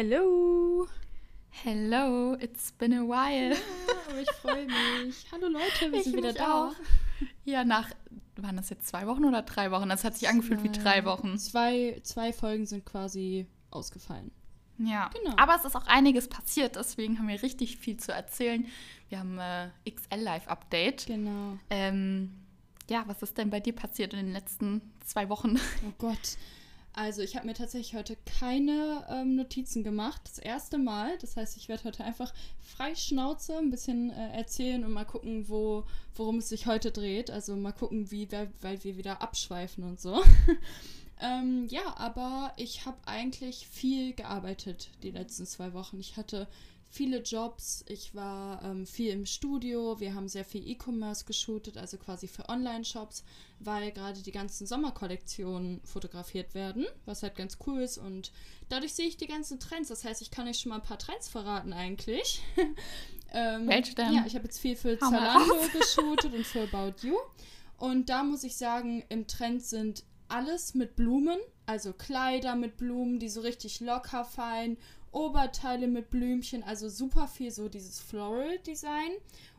Hello. Hello, it's been a while. Ja, aber ich freue mich. Hallo Leute, wir Ich sind wieder da. auch. Ja, nach, waren das jetzt zwei Wochen oder drei Wochen? Das hat sich angefühlt wie drei Wochen. Zwei, zwei Folgen sind quasi ausgefallen. Ja, Genau. aber es ist auch einiges passiert, deswegen haben wir richtig viel zu erzählen. Wir haben äh, XL Live Update. Genau. Ähm, ja, was ist denn bei dir passiert in den letzten zwei Wochen? Oh Gott. Also ich habe mir tatsächlich heute keine ähm, Notizen gemacht. Das erste Mal. Das heißt, ich werde heute einfach frei Schnauze ein bisschen äh, erzählen und mal gucken, wo, worum es sich heute dreht. Also mal gucken, wie, weil wir wieder abschweifen und so. ähm, ja, aber ich habe eigentlich viel gearbeitet die letzten zwei Wochen. Ich hatte viele Jobs. Ich war ähm, viel im Studio. Wir haben sehr viel E-Commerce geshootet, also quasi für Online-Shops, weil gerade die ganzen Sommerkollektionen fotografiert werden, was halt ganz cool ist. Und dadurch sehe ich die ganzen Trends. Das heißt, ich kann euch schon mal ein paar Trends verraten eigentlich. ähm, Welche denn? Ja, ich habe jetzt viel für Hau Zalando geshootet und für About You. Und da muss ich sagen, im Trend sind alles mit Blumen, also Kleider mit Blumen, die so richtig locker fallen, Oberteile mit Blümchen, also super viel so dieses Floral-Design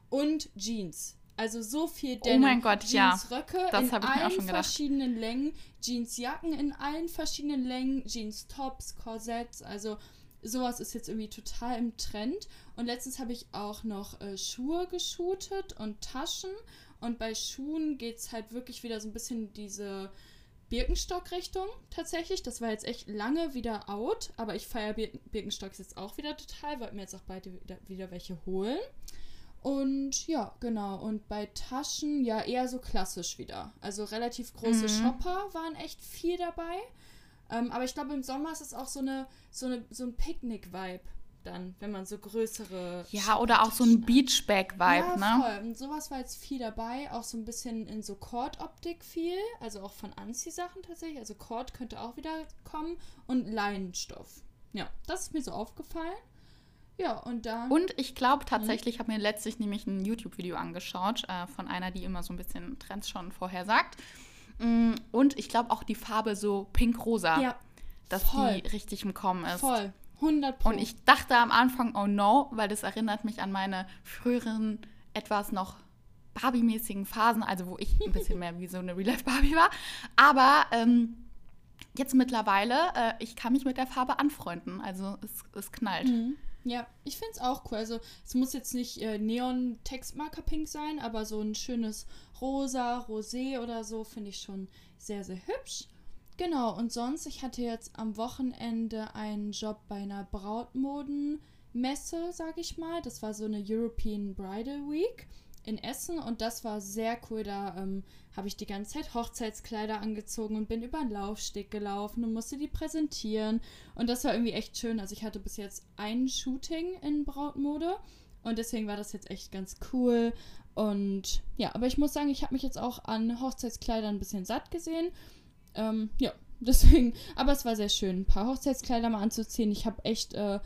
und Jeans. Also so viel Oh mein Gott, ja. Jeansröcke Das in allen verschiedenen Längen, Jeansjacken in allen verschiedenen Längen, Jeans-Tops, Korsetts, also sowas ist jetzt irgendwie total im Trend. Und letztens habe ich auch noch äh, Schuhe geshootet und Taschen. Und bei Schuhen geht es halt wirklich wieder so ein bisschen diese Birkenstock-Richtung tatsächlich. Das war jetzt echt lange wieder out, aber ich feiere Bir Birkenstocks jetzt auch wieder total, wollten mir jetzt auch beide wieder, wieder welche holen. Und ja, genau. Und bei Taschen ja eher so klassisch wieder. Also relativ große Mhm. Shopper waren echt viel dabei. Ähm, aber ich glaube, im Sommer ist es auch so, eine, so, eine, so ein Picknick-Vibe dann, wenn man so größere. Ja, oder auch so ein. Beachbag-Vibe, ja, ne? Voll. Und sowas war jetzt viel dabei, auch so ein bisschen in so Cord-Optik viel, also auch von Anziehsachen tatsächlich. Also Cord könnte auch wieder kommen und Leinenstoff. Ja, das ist mir so aufgefallen. Ja, und dann. Und ich glaube tatsächlich, ich habe mir letztlich nämlich ein YouTube-Video angeschaut äh, von einer, die immer so ein bisschen Trends schon vorhersagt. Mm, Und ich glaube auch die Farbe so pink-rosa, ja, dass voll. die richtig im Kommen ist. voll. 100 Pro. Und ich dachte am Anfang, oh no, weil das erinnert mich an meine früheren, etwas noch Barbie-mäßigen Phasen, also wo ich ein bisschen mehr wie so eine Real-Life-Barbie war. Aber ähm, jetzt mittlerweile, äh, ich kann mich mit der Farbe anfreunden. Also es, es knallt. Mhm. Ja, ich finde es auch cool. Also es muss jetzt nicht äh, Neon-Textmarker-Pink sein, aber so ein schönes Rosa, Rosé oder so finde ich schon sehr, sehr hübsch. Genau, und sonst, ich hatte jetzt am Wochenende einen Job bei einer Brautmodenmesse, sag ich mal. Das war so eine European Bridal Week in Essen und das war sehr cool. Da ähm, habe ich die ganze Zeit Hochzeitskleider angezogen und bin über den Laufsteg gelaufen und musste die präsentieren. Und das war irgendwie echt schön. Also ich hatte bis jetzt ein Shooting in Brautmode und deswegen war das jetzt echt ganz cool. Und ja, aber ich muss sagen, ich habe mich jetzt auch an Hochzeitskleidern ein bisschen satt gesehen. Ähm, ja, deswegen, aber es war sehr schön, ein paar Hochzeitskleider mal anzuziehen. Ich habe echt äh,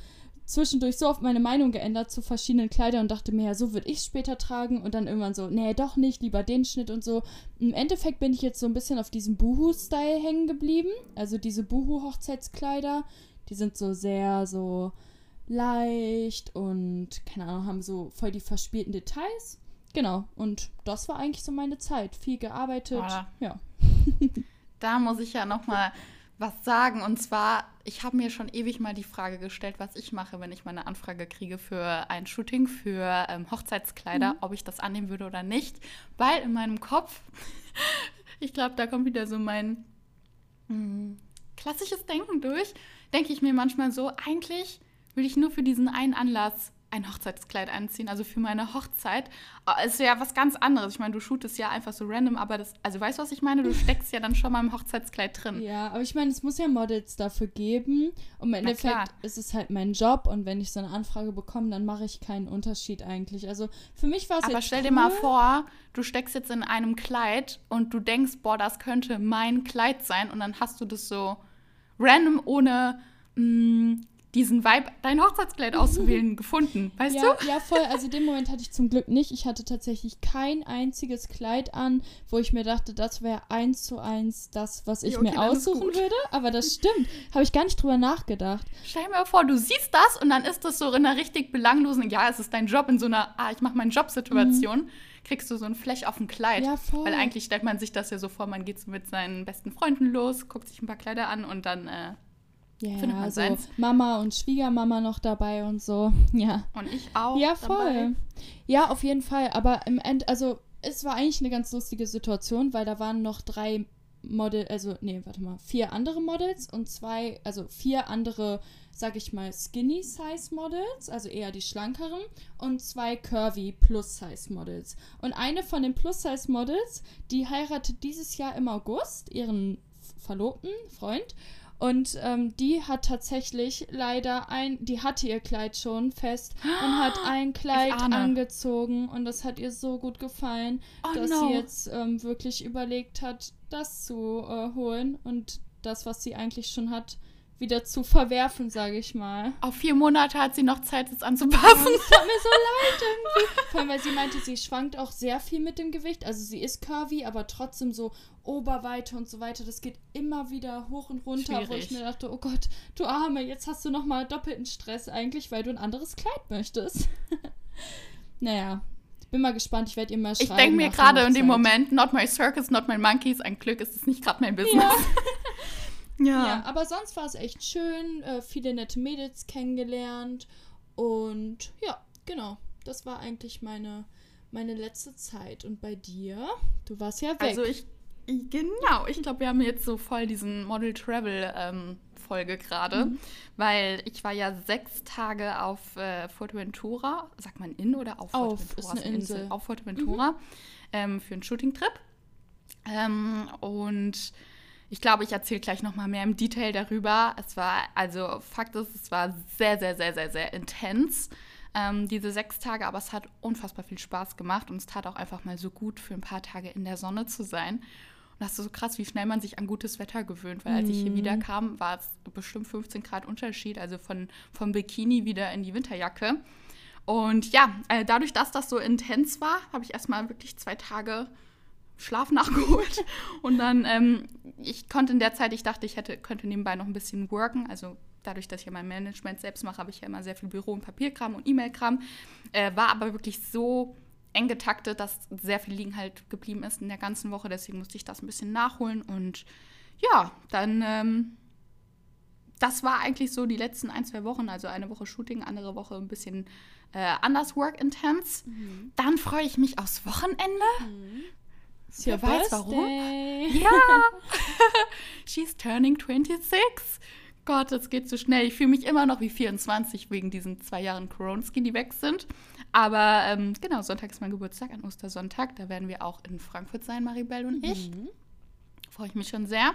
zwischendurch so oft meine Meinung geändert zu verschiedenen Kleidern und dachte mir, ja, so würde ich es später tragen und dann irgendwann so, nee, doch nicht, lieber den Schnitt und so. Im Endeffekt bin ich jetzt so ein bisschen auf diesem Boohoo-Style hängen geblieben. Also diese Boohoo-Hochzeitskleider, die sind so sehr so leicht und, keine Ahnung, haben so voll die verspielten Details. Genau, und das war eigentlich so meine Zeit. Viel gearbeitet, Voilà. ja. Da muss ich ja noch mal was sagen. Und zwar, ich habe mir schon ewig mal die Frage gestellt, was ich mache, wenn ich mal eine Anfrage kriege für ein Shooting, für ähm, Hochzeitskleider, ob ich das annehmen würde oder nicht. Weil in meinem Kopf, ich glaube, da kommt wieder so mein hm, klassisches Denken durch, denke ich mir manchmal so, eigentlich will ich nur für diesen einen Anlass ein Hochzeitskleid anziehen, also für meine Hochzeit. Es ist ja was ganz anderes. Ich meine, du shootest ja einfach so random, aber das, also weißt du, was ich meine? Du steckst ja dann schon mal im Hochzeitskleid drin. Ja, aber ich meine, es muss ja Models dafür geben. Und im. Endeffekt ist es halt mein Job und wenn ich so eine Anfrage bekomme, dann mache ich keinen Unterschied eigentlich. Also für mich war es Aber stell cool. dir mal vor, du steckst jetzt in einem Kleid und du denkst, boah, das könnte mein Kleid sein und dann hast du das so random ohne mh, diesen Vibe, dein Hochzeitskleid auszuwählen, gefunden, weißt ja, du? Ja, voll. Also den Moment hatte ich zum Glück nicht. Ich hatte tatsächlich kein einziges Kleid an, wo ich mir dachte, das wäre eins zu eins das, was ich Ja, okay, mir aussuchen würde. Aber das stimmt. Habe ich gar nicht drüber nachgedacht. Stell dir mal vor, du siehst das und dann ist das so in einer richtig belanglosen, ja, es ist dein Job, in so einer, ah, ich mache meinen Job-Situation, kriegst du so ein Flash auf dem Kleid. Mhm. Ja, voll. Weil eigentlich stellt man sich das ja so vor, man geht so mit seinen besten Freunden los, guckt sich ein paar Kleider an und dann, äh, Ja, Findet man so seins. Mama und Schwiegermama noch dabei und so. Ja. und ich auch. Ja, dabei. voll. Ja, auf jeden Fall. Aber im End, also es war eigentlich eine ganz lustige Situation, weil da waren noch drei Model, also nee, warte mal, vier andere Models und zwei, also vier andere, sag ich mal, Skinny Size Models, also eher die schlankeren und zwei Curvy Plus Size Models. Und eine von den Plus Size Models, die heiratet dieses Jahr im August ihren Verlobten, Freund. Und ähm, die hat tatsächlich leider ein, die hatte ihr Kleid schon fest und hat ein Kleid angezogen und das hat ihr so gut gefallen, Oh dass no. sie jetzt ähm, wirklich überlegt hat, das zu äh, holen und das, was sie eigentlich schon hat, wieder zu verwerfen, sage ich mal. Auf vier Monate hat sie noch Zeit, es anzupassen. Es tut mir so leid irgendwie. Vor allem, weil sie meinte, sie schwankt auch sehr viel mit dem Gewicht. Also sie ist curvy, aber trotzdem so Oberweite und so weiter. Das geht immer wieder hoch und runter, wo ich Schwierig. mir dachte, oh Gott, du Arme, jetzt hast du nochmal doppelten Stress eigentlich, weil du ein anderes Kleid möchtest. naja, ich bin mal gespannt. Ich werde ihr mal Ich schreiben. denke mir gerade in dem. Moment, not my circus, not my monkeys, ein Glück ist es nicht gerade mein Business. Ja. Ja, aber sonst war es echt schön. Äh, viele nette Mädels kennengelernt. Und ja, genau. Das war eigentlich meine, meine letzte Zeit. Und bei dir? Du warst ja weg. Also ich, genau, ich glaube, wir haben jetzt so voll diesen Model Travel ähm, Folge gerade, Mhm. weil ich war ja sechs Tage auf äh, Fuerteventura, sagt man in oder auf Auf, Fuerteventura? ist eine Insel. Mhm. Auf Fuerteventura ähm, für einen Shooting-Trip. Ähm, und ich glaube, ich erzähle gleich noch mal mehr im Detail darüber. Es war, also Fakt ist, es war sehr, sehr, sehr, sehr, sehr intens, ähm, diese sechs Tage, aber es hat unfassbar viel Spaß gemacht und es tat auch einfach mal so gut, für ein paar Tage in der Sonne zu sein. Und das ist so krass, wie schnell man sich an gutes Wetter gewöhnt, weil als ich hier wieder kam, war es bestimmt 15 Grad Unterschied, also von, vom Bikini wieder in die Winterjacke. Und ja, äh, dadurch, dass das so intens war, habe ich erstmal wirklich zwei Tage Schlaf nachgeholt. Und dann, ähm, ich konnte in der Zeit, ich dachte, ich hätte, könnte nebenbei noch ein bisschen worken. Also dadurch, dass ich ja mein Management selbst mache, habe ich ja immer sehr viel Büro- und Papierkram und E-Mail-Kram. Äh, war aber wirklich so eng getaktet, dass sehr viel liegen halt geblieben ist in der ganzen Woche. Deswegen musste ich das ein bisschen nachholen. Und ja, dann, ähm, das war eigentlich so die letzten ein, zwei Wochen. Also eine Woche Shooting, andere Woche ein bisschen äh, anders Work Intense. Dann freue ich mich aufs Wochenende. Ist your wer weiß warum. birthday. Ja! She's turning 26. Gott, das geht so schnell. Ich fühle mich immer noch wie 24 wegen diesen zwei Jahren Koronski, die weg sind. Aber ähm, genau, Sonntag ist mein Geburtstag, an Ostersonntag. Da werden wir auch in Frankfurt sein, Maribel und ich. Mhm. Freue ich mich schon sehr.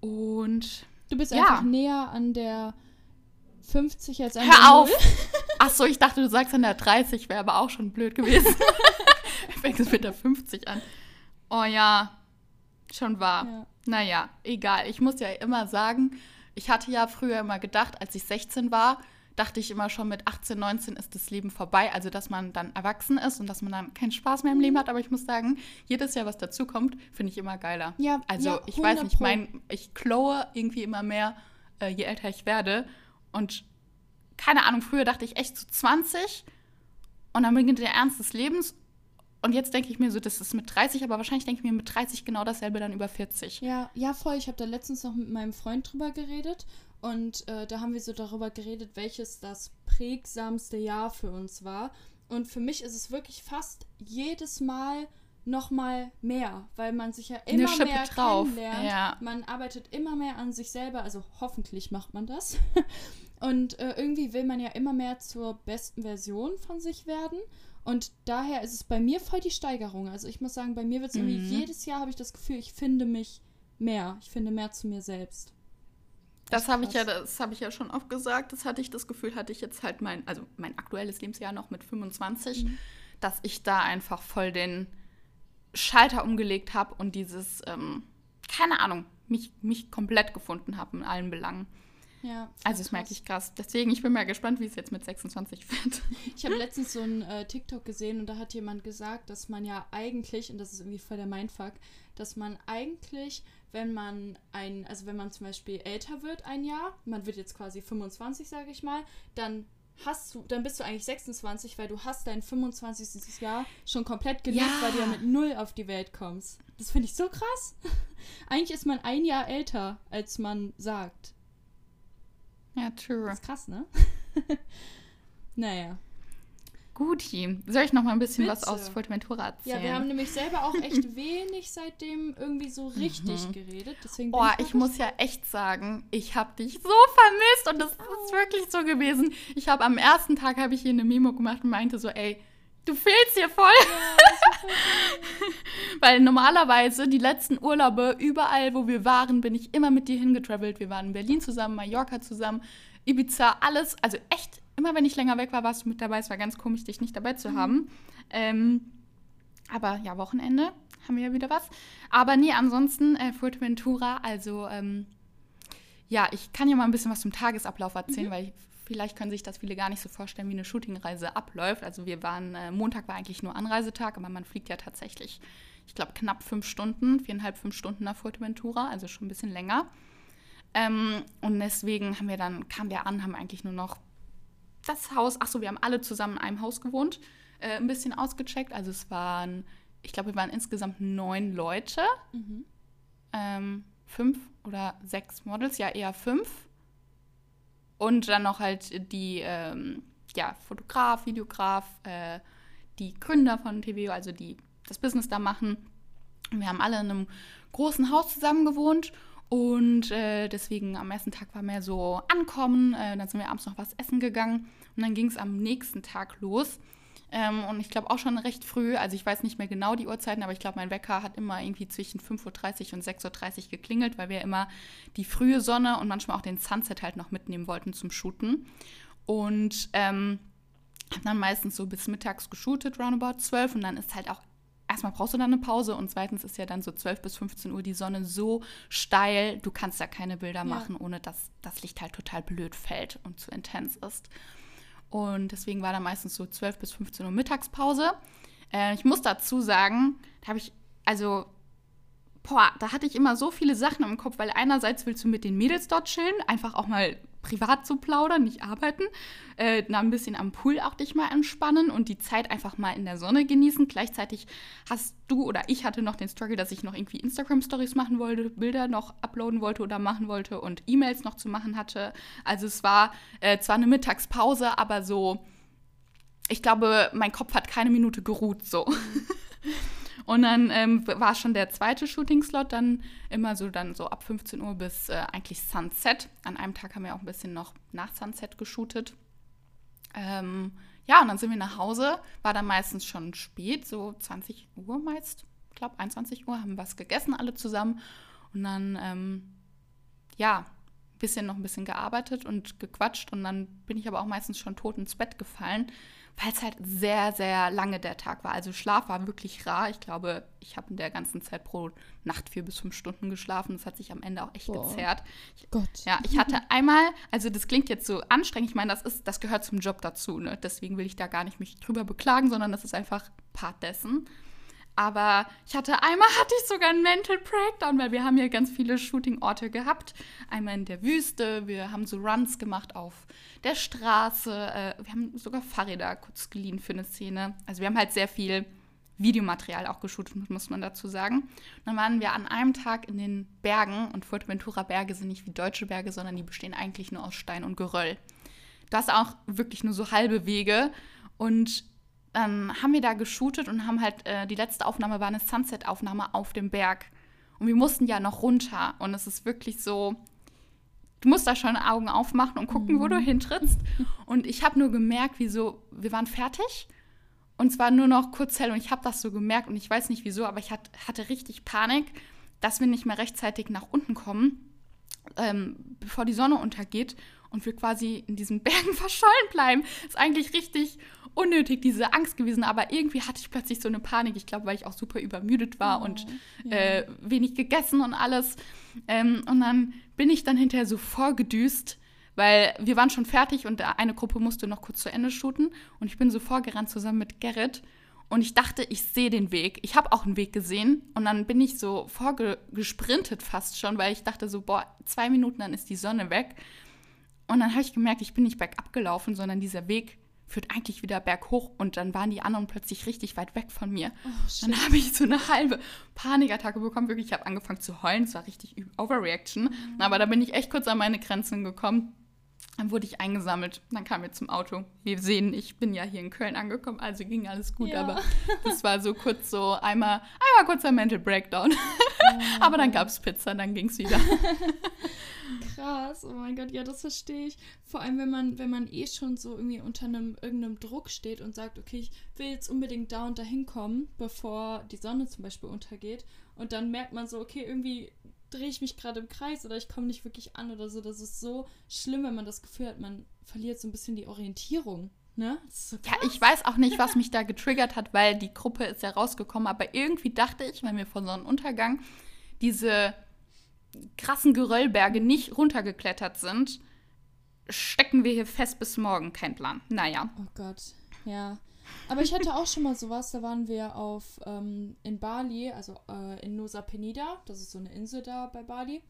Und Du bist Ja. einfach näher an der 50 als an der hör auf! Null. Ach so, ich dachte, du sagst an der 30, wäre aber auch schon blöd gewesen. Fängt es mit der 50 an. Oh ja, schon wahr. Ja. Naja, egal. Ich muss ja immer sagen, ich hatte ja früher immer gedacht, als ich 16 war, dachte ich immer schon mit 18, 19 ist das Leben vorbei. Also, dass man dann erwachsen ist und dass man dann keinen Spaß mehr im Leben hat. Aber ich muss sagen, jedes Jahr, was dazukommt, finde ich immer geiler. Ja, Also, ja, ich weiß 100 nicht, mein, ich klowe irgendwie immer mehr, äh, je älter ich werde. Und keine Ahnung, früher dachte ich echt zu 20 und dann beginnt der Ernst des Lebens. Und jetzt denke ich mir so, das ist mit 30, aber wahrscheinlich denke ich mir mit 30 genau dasselbe dann über 40. Ja, ja, voll. Ich habe da letztens noch mit meinem Freund drüber geredet und äh, da haben wir so darüber geredet, welches das prägsamste Jahr für uns war. Und für mich ist es wirklich fast jedes Mal noch mal mehr, weil man sich ja immer mehr drauf, kennenlernt. ja. Man arbeitet immer mehr an sich selber, also hoffentlich macht man das. Und äh, irgendwie will man ja immer mehr zur besten Version von sich werden. Und daher ist es bei mir voll die Steigerung. Also ich muss sagen, bei mir wird es irgendwie Mhm. jedes Jahr habe ich das Gefühl, ich finde mich mehr. Ich finde mehr zu mir selbst. Das habe ich ja, das habe ich ja schon oft gesagt. Das hatte ich das Gefühl, hatte ich jetzt halt mein, also mein aktuelles Lebensjahr noch mit 25, Mhm. dass ich da einfach voll den Schalter umgelegt habe und dieses, ähm, keine Ahnung, mich, mich komplett gefunden habe in allen Belangen. Ja. Also das merke ich krass. Deswegen, ich bin mal gespannt, wie es jetzt mit 26 wird. Ich habe letztens so ein äh, TikTok gesehen und da hat jemand gesagt, dass man ja eigentlich, und das ist irgendwie voll der Mindfuck, dass man eigentlich, wenn man ein, also wenn man zum Beispiel älter wird ein Jahr, man wird jetzt quasi 25, sage ich mal, dann hast du, dann bist du eigentlich 26, weil du hast dein 25. Jahr schon komplett gelebt, Ja. weil du ja mit null auf die Welt kommst. Das finde ich so krass. eigentlich ist man ein Jahr älter, als man sagt. Ja, true. Das ist krass, ne? naja. Guti. Soll ich noch mal ein bisschen was Bitte. aus Fuerteventura erzählen? Ja, wir haben nämlich selber auch echt wenig seitdem irgendwie so richtig geredet. Deswegen Boah, mal ich muss ja echt sagen, ich habe dich so vermisst und das ist wirklich so gewesen. Ich habe am ersten Tag habe ich hier eine Memo gemacht und meinte so, ey, du fehlst hier voll. Weil normalerweise die letzten Urlaube überall, wo wir waren, bin ich immer mit dir hingetravelt. Wir waren in Berlin zusammen, Mallorca zusammen, Ibiza, alles. Also echt, immer wenn ich länger weg war, warst du mit dabei. Es war ganz komisch, dich nicht dabei zu haben. Ähm, aber ja, Wochenende haben wir ja wieder was. Aber nee, ansonsten äh, Fuerteventura, also ähm, ja, ich kann ja mal ein bisschen was zum Tagesablauf erzählen, weil ich, vielleicht können sich das viele gar nicht so vorstellen, wie eine Shootingreise abläuft. Also wir waren, äh, Montag war eigentlich nur Anreisetag, aber man fliegt ja tatsächlich, ich glaube, knapp fünf Stunden, viereinhalb, fünf Stunden nach Fuerteventura, also schon ein bisschen länger. Ähm, und deswegen haben wir dann, kamen wir an, haben eigentlich nur noch das Haus, ach so, wir haben alle zusammen in einem Haus gewohnt, äh, ein bisschen ausgecheckt. Also es waren, ich glaube, wir waren insgesamt neun Leute, Mhm. ähm, fünf oder sechs Models, ja eher fünf. Und dann noch halt die, ähm, ja, Fotograf, Videograf, äh, die Gründer von TVO, also die das Business da machen. Wir haben alle in einem großen Haus zusammen gewohnt und äh, deswegen am ersten Tag war mehr so ankommen. Äh, dann sind wir abends noch was essen gegangen und dann ging es am nächsten Tag los. Ähm, und ich glaube auch schon recht früh, also ich weiß nicht mehr genau die Uhrzeiten, aber ich glaube, mein Wecker hat immer irgendwie zwischen 5.30 Uhr und 6.30 Uhr geklingelt, weil wir immer die frühe Sonne und manchmal auch den Sunset halt noch mitnehmen wollten zum Shooten. Und ähm, haben dann meistens so bis mittags geshootet, roundabout 12 und dann ist halt auch erstmal brauchst du dann eine Pause und zweitens ist ja dann so 12 bis 15 Uhr die Sonne so steil, du kannst da keine Bilder Ja. machen, ohne dass das Licht halt total blöd fällt und zu intens ist. Und deswegen war da meistens so 12 bis 15 Uhr Mittagspause. Äh, ich muss dazu sagen, da habe ich, also, boah, da hatte ich immer so viele Sachen im Kopf, weil einerseits willst du mit den Mädels dort chillen, einfach auch mal privat zu plaudern, nicht arbeiten, äh, ein bisschen am Pool auch dich mal entspannen und die Zeit einfach mal in der Sonne genießen. Gleichzeitig hast du oder ich hatte noch den Struggle, dass ich noch irgendwie Instagram-Stories machen wollte, Bilder noch uploaden wollte oder machen wollte und E-Mails noch zu machen hatte. Also es war äh, zwar eine Mittagspause, aber so, ich glaube, mein Kopf hat keine Minute geruht so. Und dann ähm, war schon der zweite Shooting-Slot dann immer so dann so ab 15 Uhr bis äh, eigentlich Sunset. An einem Tag haben wir auch ein bisschen noch nach Sunset geshootet. Ähm, ja, und dann sind wir nach Hause. War dann meistens schon spät, so 20 Uhr meist. Ich glaube, 21 Uhr haben was gegessen, alle zusammen. Und dann, ähm, ja, ein bisschen noch ein bisschen gearbeitet und gequatscht. Und dann bin ich aber auch meistens schon tot ins Bett gefallen, weil es halt sehr, sehr lange der Tag war. Also Schlaf war wirklich rar. Ich glaube, ich habe in der ganzen Zeit pro Nacht vier bis fünf Stunden geschlafen. Das hat sich am Ende auch echt Boah. gezerrt. Ich, Gott. ja, ich hatte einmal, also das klingt jetzt so anstrengend, ich meine, das ist, das gehört zum Job dazu, ne? Deswegen will ich da gar nicht mich drüber beklagen, sondern das ist einfach Part dessen. Aber ich hatte einmal hatte ich sogar einen Mental Breakdown, weil wir haben ja ganz viele Shooting-Orte gehabt. Einmal in der Wüste, wir haben so Runs gemacht auf der Straße, äh, wir haben sogar Fahrräder kurz geliehen für eine Szene. Also wir haben halt sehr viel Videomaterial auch geshootet, muss man dazu sagen. Und dann waren wir an einem Tag in den Bergen und Fuerteventura Berge sind nicht wie deutsche Berge, sondern die bestehen eigentlich nur aus Stein und Geröll. Das auch wirklich nur so halbe Wege und dann haben wir da geshootet und haben halt, äh, die letzte Aufnahme war eine Sunset-Aufnahme auf dem Berg. Und wir mussten ja noch runter. Und es ist wirklich so, du musst da schon Augen aufmachen und gucken, wo du hintrittst. Und ich habe nur gemerkt, wie so, wir waren fertig. Und zwar nur noch kurz hell. Und ich habe das so gemerkt. Und ich weiß nicht wieso, aber ich hat, hatte richtig Panik, dass wir nicht mehr rechtzeitig nach unten kommen, ähm, bevor die Sonne untergeht. Und wir quasi in diesen Bergen verschollen bleiben. Ist eigentlich richtig unnötig, diese Angst gewesen. Aber irgendwie hatte ich plötzlich so eine Panik. Ich glaube, weil ich auch super übermüdet war Oh, und ja. äh, wenig gegessen und alles. Ähm, und dann bin ich dann hinterher so vorgedüst weil wir waren schon fertig und eine Gruppe musste noch kurz zu Ende shooten und ich bin so vorgerannt zusammen mit Gerrit und ich dachte, ich sehe den Weg. Ich habe auch einen Weg gesehen und dann bin ich so vorgesprintet fast schon, weil ich dachte so, boah, zwei Minuten, dann ist die Sonne weg. Und dann habe ich gemerkt, ich bin nicht bergab gelaufen, sondern dieser Weg führt eigentlich wieder berghoch und dann waren die anderen plötzlich richtig weit weg von mir. Oh, dann habe ich so eine halbe Panikattacke bekommen. Wirklich, ich habe angefangen zu heulen. Es war richtig Overreaction. Mhm. Aber da bin ich echt kurz an meine Grenzen gekommen. Dann wurde ich eingesammelt. Dann kamen wir zum Auto. Wir sehen, ich bin ja hier in Köln angekommen, also ging alles gut. Ja. Aber das war so kurz so einmal, einmal kurzer Mental Breakdown. Oh aber dann gab es Pizza, dann ging es wieder. Krass, oh mein Gott, ja, das verstehe ich. Vor allem, wenn man, wenn man eh schon so irgendwie unter einem irgendeinem Druck steht und sagt, okay, ich will jetzt unbedingt da und da hinkommen, bevor die Sonne zum Beispiel untergeht. Und dann merkt man so, okay, irgendwie drehe ich mich gerade im Kreis oder ich komme nicht wirklich an oder so. Das ist so schlimm, wenn man das Gefühl hat, man verliert so ein bisschen die Orientierung. Ne? So ja, ich weiß auch nicht, was mich da getriggert hat, weil die Gruppe ist ja rausgekommen, aber irgendwie dachte ich, wenn wir vor Sonnenuntergang diese krassen Geröllberge nicht runtergeklettert sind, stecken wir hier fest bis morgen. Kein Plan. Naja. Oh Gott, ja. Aber ich hatte auch schon mal sowas, da waren wir auf ähm, in Bali, also äh, in Nusa Penida, das ist so eine Insel da bei Bali.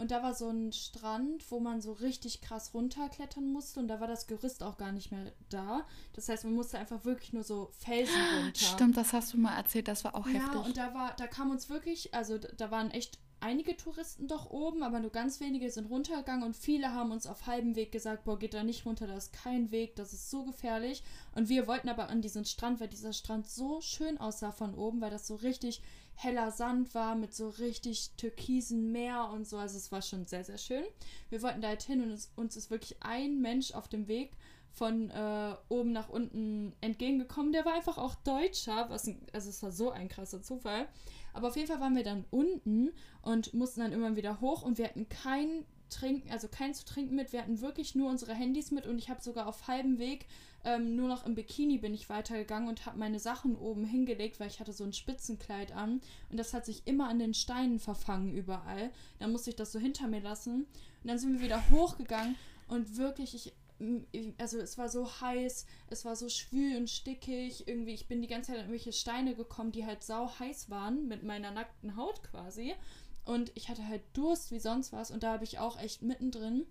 Und da war so ein Strand, wo man so richtig krass runterklettern musste und da war das Gerüst auch gar nicht mehr da. Das heißt, man musste einfach wirklich nur so Felsen runter. Stimmt, das hast du mal erzählt, das war auch ja, heftig. Ja, und da war, da kam uns wirklich, also da waren echt einige Touristen doch oben, aber nur ganz wenige sind runtergegangen und viele haben uns auf halbem Weg gesagt, boah, geht da nicht runter, da ist kein Weg, das ist so gefährlich. Und wir wollten aber an diesen Strand, weil dieser Strand so schön aussah von oben, weil das so richtig heller Sand war mit so richtig türkisen Meer und so. Also es war schon sehr, sehr schön. Wir wollten da halt hin und es, uns ist wirklich ein Mensch auf dem Weg von äh, oben nach unten entgegengekommen. Der war einfach auch Deutscher, was also es war so ein krasser Zufall. Aber auf jeden Fall waren wir dann unten und mussten dann immer wieder hoch und wir hatten kein Trinken, also kein zu trinken mit. Wir hatten wirklich nur unsere Handys mit und ich habe sogar auf halbem Weg ähm, nur noch im Bikini bin ich weitergegangen und habe meine Sachen oben hingelegt, weil ich hatte so ein Spitzenkleid an und das hat sich immer an den Steinen verfangen überall. Dann musste ich das so hinter mir lassen und dann sind wir wieder hochgegangen und wirklich, ich also es war so heiß, es war so schwül und stickig. Irgendwie, ich bin die ganze Zeit an irgendwelche Steine gekommen, die halt sau heiß waren mit meiner nackten Haut quasi. Und ich hatte halt Durst wie sonst was. Und da habe ich auch echt mittendrin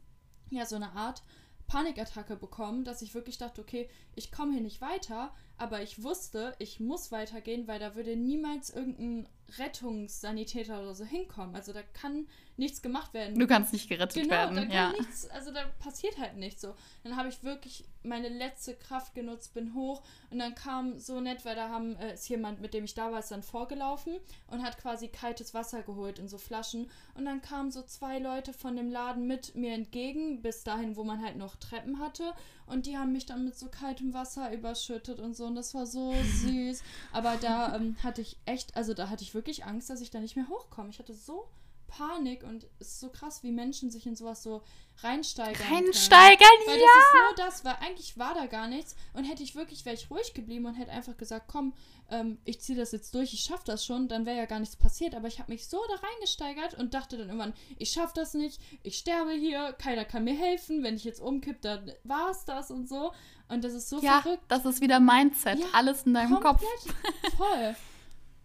ja so eine Art Panikattacke bekommen, dass ich wirklich dachte, okay, ich komme hier nicht weiter, aber ich wusste, ich muss weitergehen, weil da würde niemals irgendein Rettungssanitäter oder so hinkommen. Also da kann nichts gemacht werden. Du kannst nicht gerettet genau, werden. Da kann ja. nichts, also da passiert halt nichts so. Dann habe ich wirklich meine letzte Kraft genutzt, bin hoch und dann kam so nett, weil da haben, äh, ist jemand, mit dem ich da war, ist dann vorgelaufen und hat quasi kaltes Wasser geholt in so Flaschen. Und dann kamen so zwei Leute von dem Laden mit mir entgegen, bis dahin, wo man halt noch Treppen hatte. Und die haben mich dann mit so kaltem Wasser überschüttet und so. Und das war so süß. Aber da ähm, hatte ich echt, also da hatte ich wirklich Angst, dass ich da nicht mehr hochkomme. Ich hatte so Panik und es ist so krass, wie Menschen sich in sowas so reinsteigern. Reinsteigern, können. weil ja! das ist nur das, weil eigentlich war da gar nichts und hätte ich wirklich, wäre ich ruhig geblieben und hätte einfach gesagt, komm, ähm, ich ziehe das jetzt durch, ich schaffe das schon, dann wäre ja gar nichts passiert. Aber ich habe mich so da reingesteigert und dachte dann irgendwann, ich schaffe das nicht, ich sterbe hier, keiner kann mir helfen, wenn ich jetzt umkipp, dann war es das und so. Und das ist so ja, verrückt. das ist wieder Mindset, ja, alles in deinem komplett Kopf. Voll.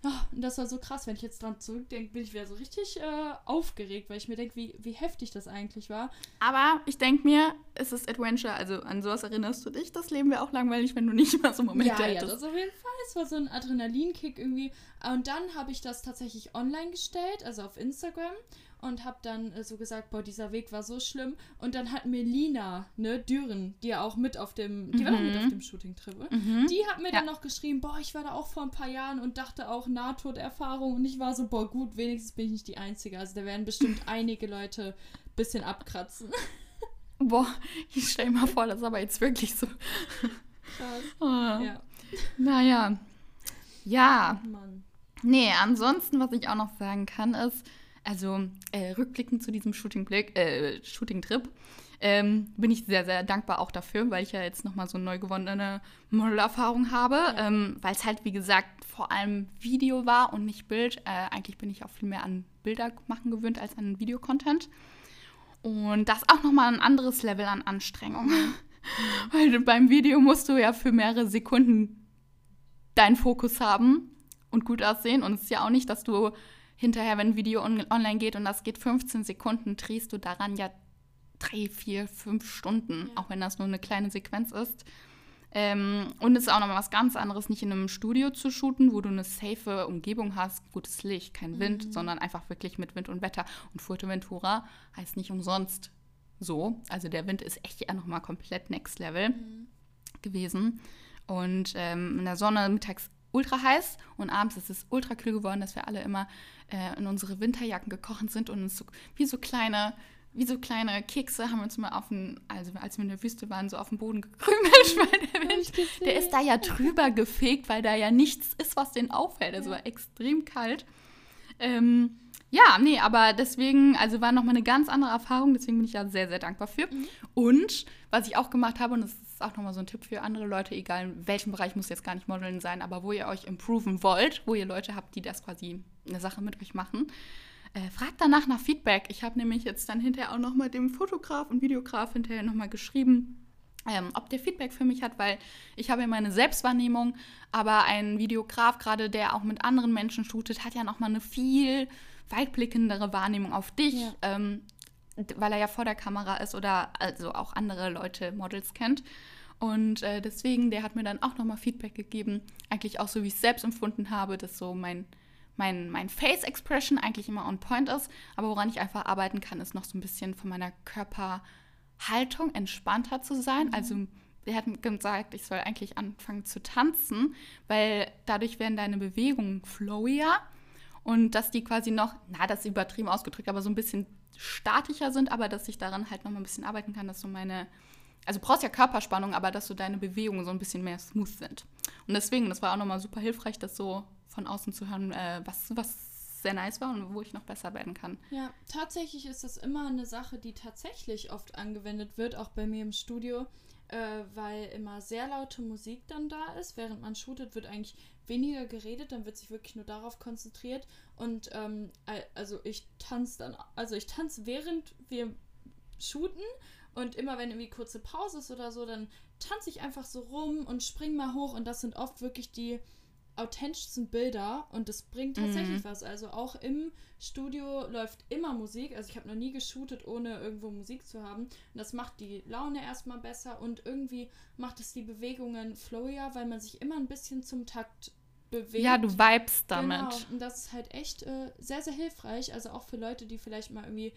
Oh, und das war so krass, wenn ich jetzt dran zurückdenke, bin ich wieder so richtig äh, aufgeregt, weil ich mir denke, wie, wie heftig das eigentlich war. Aber ich denke mir, es ist Adventure, also an sowas erinnerst du dich. Das Leben wäre auch langweilig, wenn du nicht mal so Momente ja, hättest. Ja, das auf jeden Fall. Es war so ein Adrenalinkick irgendwie. Und dann habe ich das tatsächlich online gestellt, also auf Instagram und habe dann äh, so gesagt, boah, dieser Weg war so schlimm. Und dann hat mir Lina, ne, Düren, die ja auch mit auf dem, die mhm. war auch mit auf dem Shooting-Trip, mhm. die hat mir ja. dann noch geschrieben, boah, ich war da auch vor ein paar Jahren und dachte auch Nahtoderfahrung. Und ich war so, boah, gut, wenigstens bin ich nicht die Einzige. Also da werden bestimmt einige Leute ein bisschen abkratzen. Boah, ich stell mir vor, das ist aber jetzt wirklich so. Krass. Oh. Ja. Naja. Ja. Mann. Nee, ansonsten, was ich auch noch sagen kann, ist, also äh, rückblickend zu diesem Shooting-Trip, äh, Shooting ähm, bin ich sehr, sehr dankbar auch dafür, weil ich ja jetzt nochmal so eine neu gewonnene Modelerfahrung habe, ja. ähm, weil es halt, wie gesagt, vor allem Video war und nicht Bild. Äh, eigentlich bin ich auch viel mehr an Bilder machen gewöhnt als an Videocontent. Und das auch nochmal ein anderes Level an Anstrengung. Weil beim Video musst du ja für mehrere Sekunden deinen Fokus haben und gut aussehen. Und es ist ja auch nicht, dass du hinterher, wenn ein Video on online geht und das geht 15 Sekunden, drehst du daran ja drei, vier, fünf Stunden, ja. auch wenn das nur eine kleine Sequenz ist. Ähm, und es ist auch nochmal was ganz anderes, nicht in einem Studio zu shooten, wo du eine safe Umgebung hast, gutes Licht, kein Wind, mhm. sondern einfach wirklich mit Wind und Wetter. Und Fuerteventura heißt nicht umsonst so. Also der Wind ist echt ja nochmal komplett next level mhm. gewesen. Und ähm, in der Sonne mittags ultra heiß und abends ist es ultra kühl geworden, dass wir alle immer äh, in unsere Winterjacken gekocht sind und uns so, wie so kleine wie so kleine Kekse haben wir uns mal auf den, also als wir in der Wüste waren, so auf den Boden gekrümelt, weil der Wind, der ist da ja drüber gefegt, weil da ja nichts ist, was den auffällt. Also war extrem kalt. Ähm, ja, nee, aber deswegen, also war nochmal eine ganz andere Erfahrung, deswegen bin ich ja sehr, sehr dankbar für. Mhm. Und was ich auch gemacht habe, und das ist auch nochmal so ein Tipp für andere Leute, egal in welchem Bereich, muss jetzt gar nicht Modeln sein, aber wo ihr euch improven wollt, wo ihr Leute habt, die das quasi eine Sache mit euch machen, äh, fragt danach nach Feedback. Ich habe nämlich jetzt dann hinterher auch nochmal dem Fotograf und Videograf hinterher nochmal geschrieben, ähm, ob der Feedback für mich hat, weil ich habe ja meine Selbstwahrnehmung, aber ein Videograf, gerade der auch mit anderen Menschen shootet, hat ja nochmal eine viel weitblickendere Wahrnehmung auf dich, ja. ähm, weil er ja vor der Kamera ist oder also auch andere Leute, Models kennt. Und äh, deswegen, der hat mir dann auch nochmal Feedback gegeben, eigentlich auch so, wie ich es selbst empfunden habe, dass so mein mein, mein Face eigentlich immer on point ist. Aber woran ich einfach arbeiten kann, ist noch so ein bisschen von meiner Körperhaltung entspannter zu sein. Mhm. Also er hat gesagt, ich soll eigentlich anfangen zu tanzen, weil dadurch werden deine Bewegungen flowier und dass die quasi noch, na, das ist übertrieben ausgedrückt, aber so ein bisschen statischer sind, aber dass ich daran halt noch mal ein bisschen arbeiten kann, dass so meine, also brauchst ja Körperspannung, aber dass so deine Bewegungen so ein bisschen mehr smooth sind. Und deswegen, das war auch nochmal super hilfreich, das so von außen zu hören, äh, was, was sehr nice war und wo ich noch besser werden kann. Ja, tatsächlich ist das immer eine Sache, die tatsächlich oft angewendet wird, auch bei mir im Studio, äh, weil immer sehr laute Musik dann da ist. Während man shootet, wird eigentlich weniger geredet, dann wird sich wirklich nur darauf konzentriert. Und ähm, also ich tanze dann, also ich tanze während wir shooten und immer wenn irgendwie kurze Pause ist oder so, dann tanze ich einfach so rum und spring mal hoch und das sind oft wirklich die authentischsten Bilder und das bringt tatsächlich mhm. was. Also auch im Studio läuft immer Musik. Also ich habe noch nie geshootet, ohne irgendwo Musik zu haben. Und das macht die Laune erstmal besser und irgendwie macht es die Bewegungen flowier, weil man sich immer ein bisschen zum Takt bewegt. Ja, du vibest damit. Genau. Und das ist halt echt äh, sehr, sehr hilfreich. Also auch für Leute, die vielleicht mal irgendwie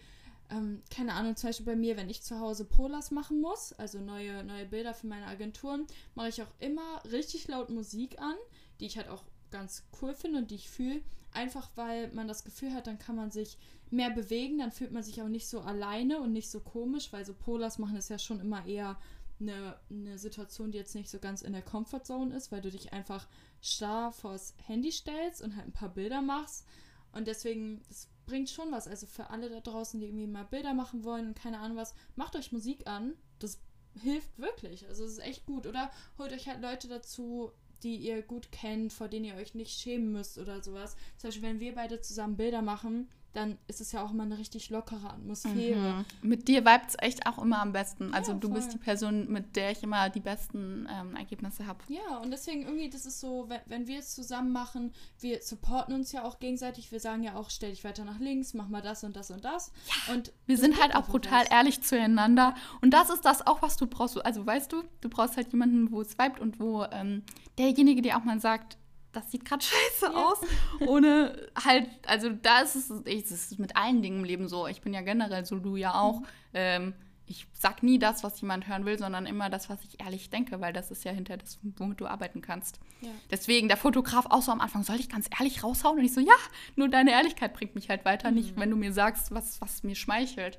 ähm, keine Ahnung, zum Beispiel bei mir, wenn ich zu Hause Polars machen muss, also neue, neue Bilder für meine Agenturen, mache ich auch immer richtig laut Musik an die ich halt auch ganz cool finde und die ich fühle. Einfach weil man das Gefühl hat, dann kann man sich mehr bewegen, dann fühlt man sich auch nicht so alleine und nicht so komisch, weil so Polars machen es ja schon immer eher eine, eine Situation, die jetzt nicht so ganz in der Comfortzone ist, weil du dich einfach starr vors Handy stellst und halt ein paar Bilder machst. Und deswegen, das bringt schon was. Also für alle da draußen, die irgendwie mal Bilder machen wollen und keine Ahnung was, macht euch Musik an. Das hilft wirklich. Also es ist echt gut. Oder holt euch halt Leute dazu, die ihr gut kennt, vor denen ihr euch nicht schämen müsst oder sowas. Zum Beispiel, wenn wir beide zusammen Bilder machen, dann ist es ja auch immer eine richtig lockere Atmosphäre. Mhm. Mit dir vibet es echt auch immer am besten. Also ja, du bist die Person, mit der ich immer die besten ähm, Ergebnisse habe. Ja, und deswegen irgendwie, das ist so, wenn, wenn wir es zusammen machen, wir supporten uns ja auch gegenseitig. Wir sagen ja auch, stell dich weiter nach links, mach mal das und das und das. Ja, und wir sind halt auch brutal was. ehrlich zueinander. Und das ist das auch, was du brauchst. Also weißt du, du brauchst halt jemanden, wo es vibet und wo ähm, derjenige, der auch mal sagt, das sieht gerade scheiße ja. aus. Ohne halt, also da ist es, es ist mit allen Dingen im Leben so. Ich bin ja generell so, du ja auch. Mhm. Ähm, ich sag nie das, was jemand hören will, sondern immer das, was ich ehrlich denke, weil das ist ja hinter das, womit du arbeiten kannst. Ja. Deswegen der Fotograf auch so am Anfang, soll ich ganz ehrlich raushauen? Und ich so, ja, nur deine Ehrlichkeit bringt mich halt weiter, mhm. nicht wenn du mir sagst, was, was mir schmeichelt.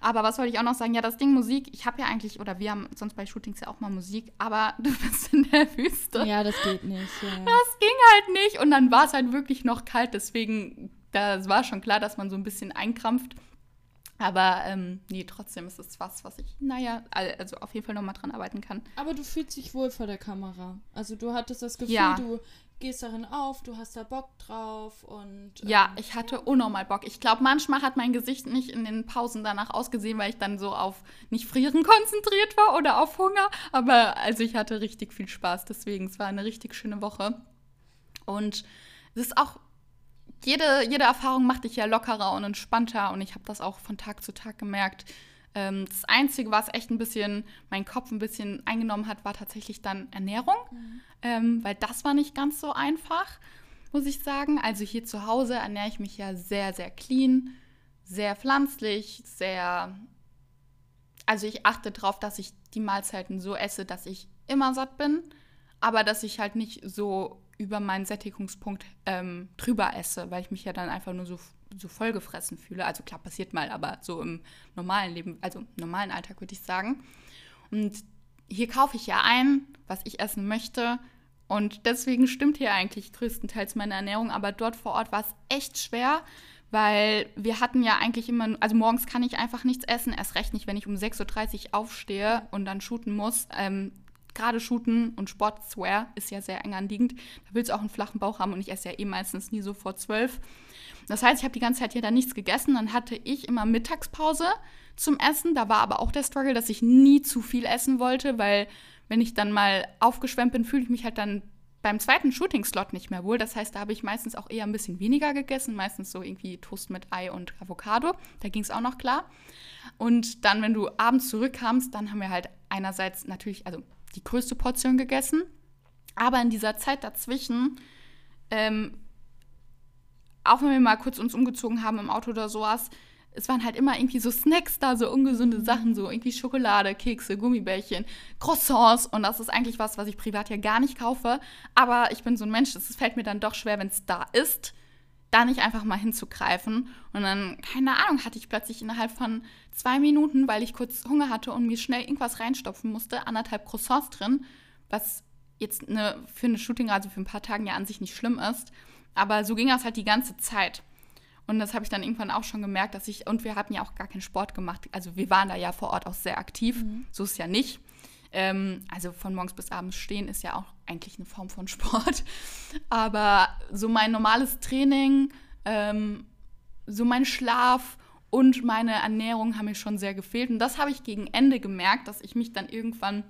Aber was wollte ich auch noch sagen? Ja, das Ding Musik, ich habe ja eigentlich, oder wir haben sonst bei Shootings ja auch mal Musik, aber du bist in der Wüste. Ja, das geht nicht. Ja. Das halt nicht. Und dann war es halt wirklich noch kalt, deswegen, das war schon klar, dass man so ein bisschen einkrampft. Aber ähm, nee, trotzdem ist es was, was ich, naja, also auf jeden Fall nochmal dran arbeiten kann. Aber du fühlst dich wohl vor der Kamera. Also du hattest das Gefühl, ja. du gehst darin auf, du hast da Bock drauf und. Ähm, ja, ich hatte unnormal Bock. Ich glaube, manchmal hat mein Gesicht nicht in den Pausen danach ausgesehen, weil ich dann so auf nicht frieren konzentriert war oder auf Hunger. Aber also ich hatte richtig viel Spaß, deswegen, es war eine richtig schöne Woche. Und es ist auch jede, jede Erfahrung macht dich ja lockerer und entspannter und ich habe das auch von Tag zu Tag gemerkt. Ähm, das Einzige, was echt ein bisschen meinen Kopf ein bisschen eingenommen hat, war tatsächlich dann Ernährung, mhm. ähm, weil das war nicht ganz so einfach, muss ich sagen. Also hier zu Hause ernähre ich mich ja sehr, sehr clean, sehr pflanzlich, sehr. Also ich achte darauf, dass ich die Mahlzeiten so esse, dass ich immer satt bin, aber dass ich halt nicht so über meinen Sättigungspunkt ähm, drüber esse, weil ich mich ja dann einfach nur so, so vollgefressen fühle. Also klar, passiert mal, aber so im normalen Leben, also im normalen Alltag würde ich sagen. Und hier kaufe ich ja ein, was ich essen möchte. Und deswegen stimmt hier eigentlich größtenteils meine Ernährung. Aber dort vor Ort war es echt schwer, weil wir hatten ja eigentlich immer, also morgens kann ich einfach nichts essen, erst recht nicht, wenn ich um 6.30 Uhr aufstehe und dann shooten muss. Ähm, gerade Shooten und Sportswear ist ja sehr eng anliegend. Da willst du auch einen flachen Bauch haben und ich esse ja eh meistens nie so vor zwölf. Das heißt, ich habe die ganze Zeit hier dann nichts gegessen. Dann hatte ich immer Mittagspause zum Essen. Da war aber auch der Struggle, dass ich nie zu viel essen wollte, weil wenn ich dann mal aufgeschwemmt bin, fühle ich mich halt dann beim zweiten Shooting-Slot nicht mehr wohl. Das heißt, da habe ich meistens auch eher ein bisschen weniger gegessen, meistens so irgendwie Toast mit Ei und Avocado. Da ging es auch noch klar. Und dann, wenn du abends zurückkamst, dann haben wir halt einerseits natürlich, also die größte Portion gegessen. Aber in dieser Zeit dazwischen, ähm, auch wenn wir mal kurz uns umgezogen haben im Auto oder sowas, es waren halt immer irgendwie so Snacks da, so ungesunde Sachen, so irgendwie Schokolade, Kekse, Gummibärchen, Croissants. Und das ist eigentlich was, was ich privat ja gar nicht kaufe. Aber ich bin so ein Mensch, es fällt mir dann doch schwer, wenn es da ist da nicht einfach mal hinzugreifen. Und dann, keine Ahnung, hatte ich plötzlich innerhalb von zwei Minuten, weil ich kurz Hunger hatte und mir schnell irgendwas reinstopfen musste, anderthalb Croissants drin, was jetzt eine, für eine Shooting, also für ein paar Tagen ja an sich nicht schlimm ist. Aber so ging das halt die ganze Zeit. Und das habe ich dann irgendwann auch schon gemerkt, dass ich, und wir hatten ja auch gar keinen Sport gemacht. Also wir waren da ja vor Ort auch sehr aktiv. Mhm. So ist es ja nicht. Ähm, also von morgens bis abends stehen ist ja auch eigentlich eine Form von Sport. Aber so mein normales Training, ähm, so mein Schlaf und meine Ernährung haben mir schon sehr gefehlt. Und das habe ich gegen Ende gemerkt, dass ich mich dann irgendwann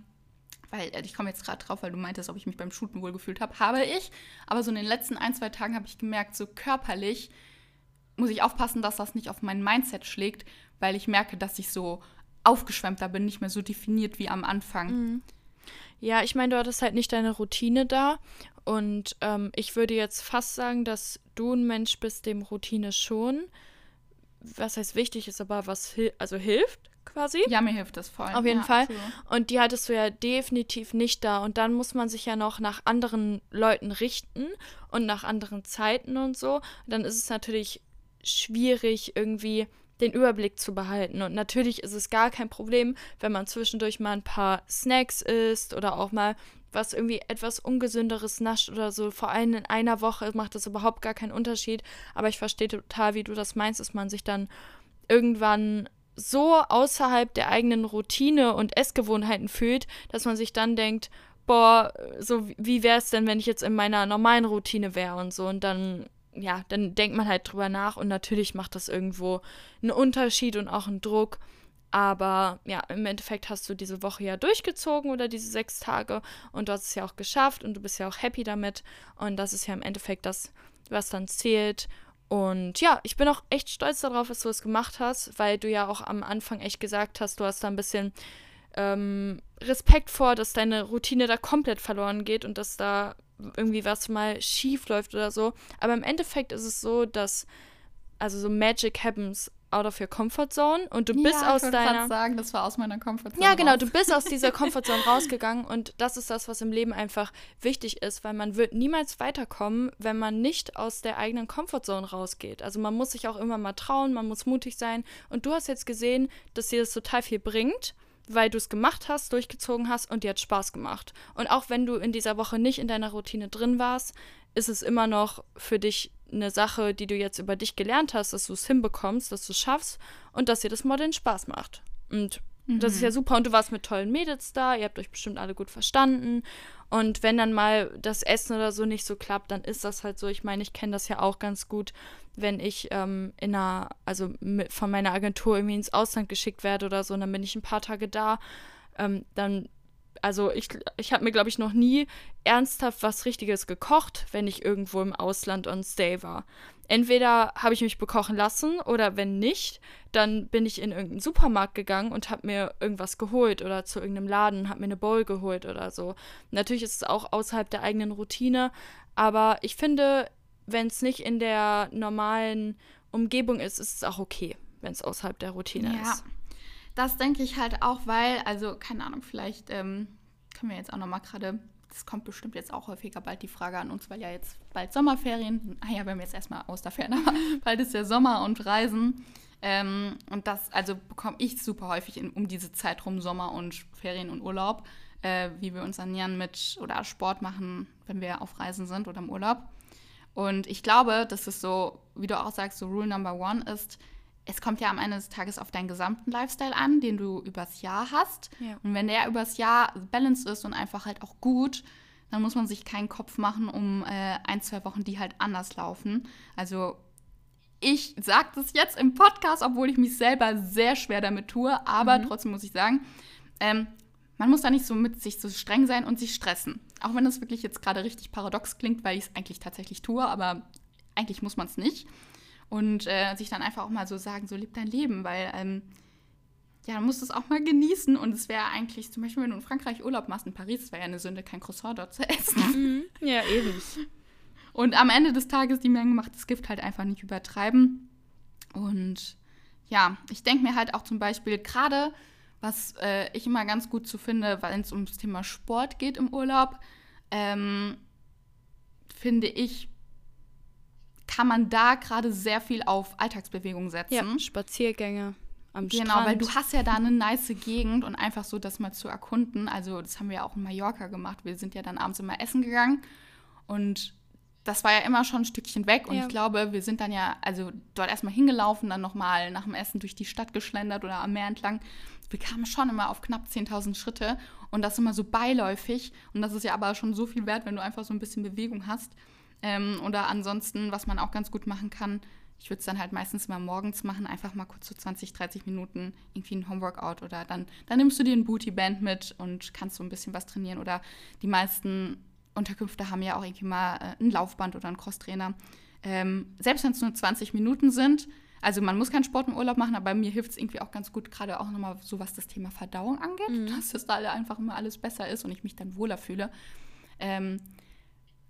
weil äh, ich komme jetzt gerade drauf, weil du meintest, ob ich mich beim Shooten wohl gefühlt habe, habe ich. Aber so in den letzten ein, zwei Tagen habe ich gemerkt, so körperlich muss ich aufpassen, dass das nicht auf mein Mindset schlägt, weil ich merke, dass ich so aufgeschwemmter bin, nicht mehr so definiert wie am Anfang. Mhm. Ja, ich meine, du hattest halt nicht deine Routine da. Und ähm, ich würde jetzt fast sagen, dass du ein Mensch bist, dem Routine schon, was heißt wichtig ist, aber was hil also hilft quasi. Ja, mir hilft das voll. Auf jeden ja, Fall. So. Und die hattest du ja definitiv nicht da. Und dann muss man sich ja noch nach anderen Leuten richten und nach anderen Zeiten und so. Und dann ist es natürlich schwierig, irgendwie den Überblick zu behalten. Und natürlich ist es gar kein Problem, wenn man zwischendurch mal ein paar Snacks isst oder auch mal was irgendwie etwas ungesünderes nascht oder so. Vor allem in einer Woche macht das überhaupt gar keinen Unterschied. Aber ich verstehe total, wie du das meinst, dass man sich dann irgendwann so außerhalb der eigenen Routine und Essgewohnheiten fühlt, dass man sich dann denkt, boah, so wie wäre es denn, wenn ich jetzt in meiner normalen Routine wäre und so. Und dann ja, dann denkt man halt drüber nach und natürlich macht das irgendwo einen Unterschied und auch einen Druck. Aber ja, im Endeffekt hast du diese Woche ja durchgezogen oder diese sechs Tage und du hast es ja auch geschafft und du bist ja auch happy damit. Und das ist ja im Endeffekt das, was dann zählt. Und ja, ich bin auch echt stolz darauf, dass du es gemacht hast, weil du ja auch am Anfang echt gesagt hast, du hast da ein bisschen ähm, Respekt vor, dass deine Routine da komplett verloren geht und dass da irgendwie was mal schief läuft oder so. Aber im Endeffekt ist es so, dass also so Magic happens out of your comfort zone und du bist ja, aus ich deiner sagen, das war aus meiner Comfort Zone. Ja, genau, raus. du bist aus dieser Comfort Zone rausgegangen und das ist das, was im Leben einfach wichtig ist, weil man wird niemals weiterkommen, wenn man nicht aus der eigenen Comfort Zone rausgeht. Also man muss sich auch immer mal trauen, man muss mutig sein und du hast jetzt gesehen, dass dir das total viel bringt weil du es gemacht hast, durchgezogen hast und dir hat Spaß gemacht. Und auch wenn du in dieser Woche nicht in deiner Routine drin warst, ist es immer noch für dich eine Sache, die du jetzt über dich gelernt hast, dass du es hinbekommst, dass du es schaffst und dass dir das Modeln Spaß macht. Und Mhm. Das ist ja super. Und du warst mit tollen Mädels da, ihr habt euch bestimmt alle gut verstanden. Und wenn dann mal das Essen oder so nicht so klappt, dann ist das halt so. Ich meine, ich kenne das ja auch ganz gut, wenn ich ähm, in einer, also mit, von meiner Agentur irgendwie ins Ausland geschickt werde oder so, und dann bin ich ein paar Tage da. Ähm, dann also ich, ich habe mir, glaube ich, noch nie ernsthaft was Richtiges gekocht, wenn ich irgendwo im Ausland on Stay war. Entweder habe ich mich bekochen lassen oder wenn nicht, dann bin ich in irgendeinen Supermarkt gegangen und habe mir irgendwas geholt oder zu irgendeinem Laden, habe mir eine Bowl geholt oder so. Natürlich ist es auch außerhalb der eigenen Routine, aber ich finde, wenn es nicht in der normalen Umgebung ist, ist es auch okay, wenn es außerhalb der Routine ja. ist. Das denke ich halt auch, weil, also keine Ahnung, vielleicht ähm, können wir jetzt auch noch mal gerade, das kommt bestimmt jetzt auch häufiger bald die Frage an uns, weil ja jetzt bald Sommerferien, ah ja, wir haben jetzt erstmal Osterferien, aber bald ist ja Sommer und Reisen. Ähm, und das, also bekomme ich super häufig in, um diese Zeit rum Sommer und Ferien und Urlaub, äh, wie wir uns ernähren mit oder Sport machen, wenn wir auf Reisen sind oder im Urlaub. Und ich glaube, dass es so, wie du auch sagst, so Rule Number One ist, es kommt ja am Ende des Tages auf deinen gesamten Lifestyle an, den du übers Jahr hast. Ja. Und wenn der übers Jahr balanced ist und einfach halt auch gut, dann muss man sich keinen Kopf machen um äh, ein, zwei Wochen, die halt anders laufen. Also ich sage das jetzt im Podcast, obwohl ich mich selber sehr schwer damit tue, aber mhm. trotzdem muss ich sagen, ähm, man muss da nicht so mit sich so streng sein und sich stressen. Auch wenn das wirklich jetzt gerade richtig paradox klingt, weil ich es eigentlich tatsächlich tue, aber eigentlich muss man es nicht und äh, sich dann einfach auch mal so sagen, so leb dein Leben, weil ähm, ja, du musst es auch mal genießen und es wäre eigentlich, zum Beispiel, wenn du in Frankreich Urlaub machst, in Paris, wäre ja eine Sünde, kein Croissant dort zu essen. Mhm. Ja, eben. Und am Ende des Tages die Menge macht das Gift halt einfach nicht übertreiben. Und ja, ich denke mir halt auch zum Beispiel gerade, was äh, ich immer ganz gut zu finde, wenn es ums Thema Sport geht im Urlaub, ähm, finde ich, kann man da gerade sehr viel auf Alltagsbewegung setzen. Ja, Spaziergänge am genau, Strand. Genau, weil du hast ja da eine nice Gegend und einfach so das mal zu erkunden. Also das haben wir ja auch in Mallorca gemacht. Wir sind ja dann abends immer essen gegangen und das war ja immer schon ein Stückchen weg und ja. ich glaube, wir sind dann ja also dort erstmal hingelaufen, dann nochmal nach dem Essen durch die Stadt geschlendert oder am Meer entlang. Wir kamen schon immer auf knapp 10.000 Schritte und das immer so beiläufig und das ist ja aber schon so viel wert, wenn du einfach so ein bisschen Bewegung hast. Ähm, oder ansonsten, was man auch ganz gut machen kann, ich würde es dann halt meistens mal morgens machen, einfach mal kurz so 20, 30 Minuten irgendwie ein Homeworkout oder dann, dann nimmst du dir ein Bootyband mit und kannst so ein bisschen was trainieren. Oder die meisten Unterkünfte haben ja auch irgendwie mal äh, ein Laufband oder einen Crosstrainer. Ähm, selbst wenn es nur 20 Minuten sind, also man muss keinen Sport im Urlaub machen, aber mir hilft es irgendwie auch ganz gut, gerade auch nochmal so, was das Thema Verdauung angeht, mhm. dass das da einfach immer alles besser ist und ich mich dann wohler fühle. Ähm,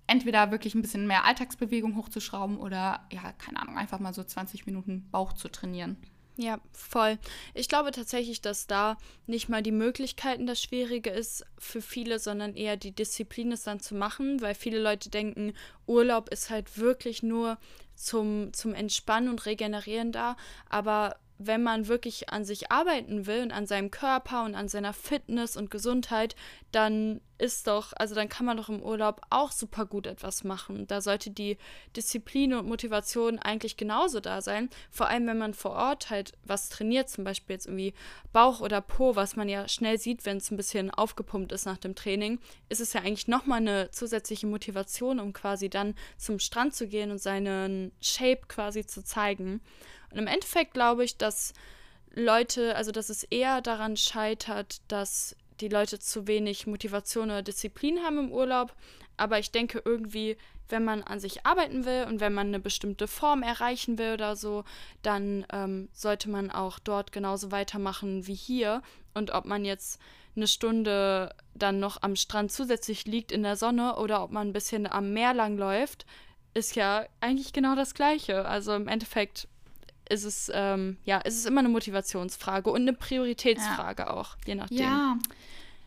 entweder wirklich ein bisschen mehr Alltagsbewegung hochzuschrauben oder, ja, keine Ahnung, einfach mal so 20 Minuten Bauch zu trainieren. Ja, voll. Ich glaube tatsächlich, dass da nicht mal die Möglichkeiten das Schwierige ist für viele, sondern eher die Disziplin es dann zu machen, weil viele Leute denken, Urlaub ist halt wirklich nur zum, zum Entspannen und Regenerieren da. Aber wenn man wirklich an sich arbeiten will und an seinem Körper und an seiner Fitness und Gesundheit, dann ist doch, also dann kann man doch im Urlaub auch super gut etwas machen. Da sollte die Disziplin und Motivation eigentlich genauso da sein. Vor allem, wenn man vor Ort halt was trainiert, zum Beispiel jetzt irgendwie Bauch oder Po, was man ja schnell sieht, wenn es ein bisschen aufgepumpt ist nach dem Training, ist es ja eigentlich nochmal eine zusätzliche Motivation, um quasi dann zum Strand zu gehen und seinen Shape quasi zu zeigen. Und im Endeffekt glaube ich, dass Leute, also dass es eher daran scheitert, dass die Leute zu wenig Motivation oder Disziplin haben im Urlaub. Aber ich denke irgendwie, wenn man an sich arbeiten will und wenn man eine bestimmte Form erreichen will oder so, dann ähm, sollte man auch dort genauso weitermachen wie hier. Und ob man jetzt eine Stunde dann noch am Strand zusätzlich liegt in der Sonne oder ob man ein bisschen am Meer lang läuft, ist ja eigentlich genau das Gleiche. Also im Endeffekt ist es, ähm, ja, ist es immer eine Motivationsfrage und eine Prioritätsfrage ja. auch, je nachdem. Ja.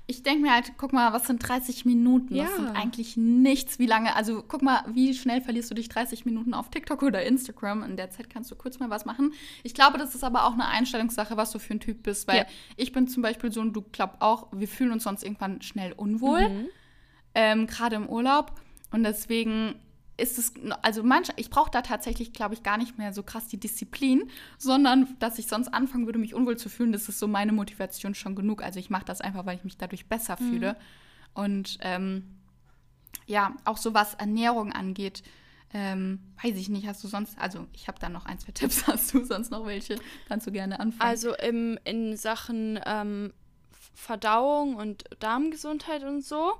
Ich denke mir halt, guck mal, was sind 30 Minuten? Ja. Das sind eigentlich nichts. Wie lange, also guck mal, wie schnell verlierst du dich 30 Minuten auf TikTok oder Instagram? In der Zeit kannst du kurz mal was machen. Ich glaube, das ist aber auch eine Einstellungssache, was du für ein Typ bist, weil ja. ich bin zum Beispiel so und du glaubst auch, wir fühlen uns sonst irgendwann schnell unwohl, mhm. ähm, gerade im Urlaub. Und deswegen ist es, also manch, ich brauche da tatsächlich, glaube ich, gar nicht mehr so krass die Disziplin, sondern dass ich sonst anfangen würde, mich unwohl zu fühlen, das ist so meine Motivation schon genug. Also ich mache das einfach, weil ich mich dadurch besser mhm. fühle. Und ähm, ja, auch so was Ernährung angeht, ähm, weiß ich nicht, hast du sonst, also ich habe da noch ein, zwei Tipps, hast du sonst noch welche? Kannst du gerne anfangen. Also im, in Sachen ähm, Verdauung und Darmgesundheit und so,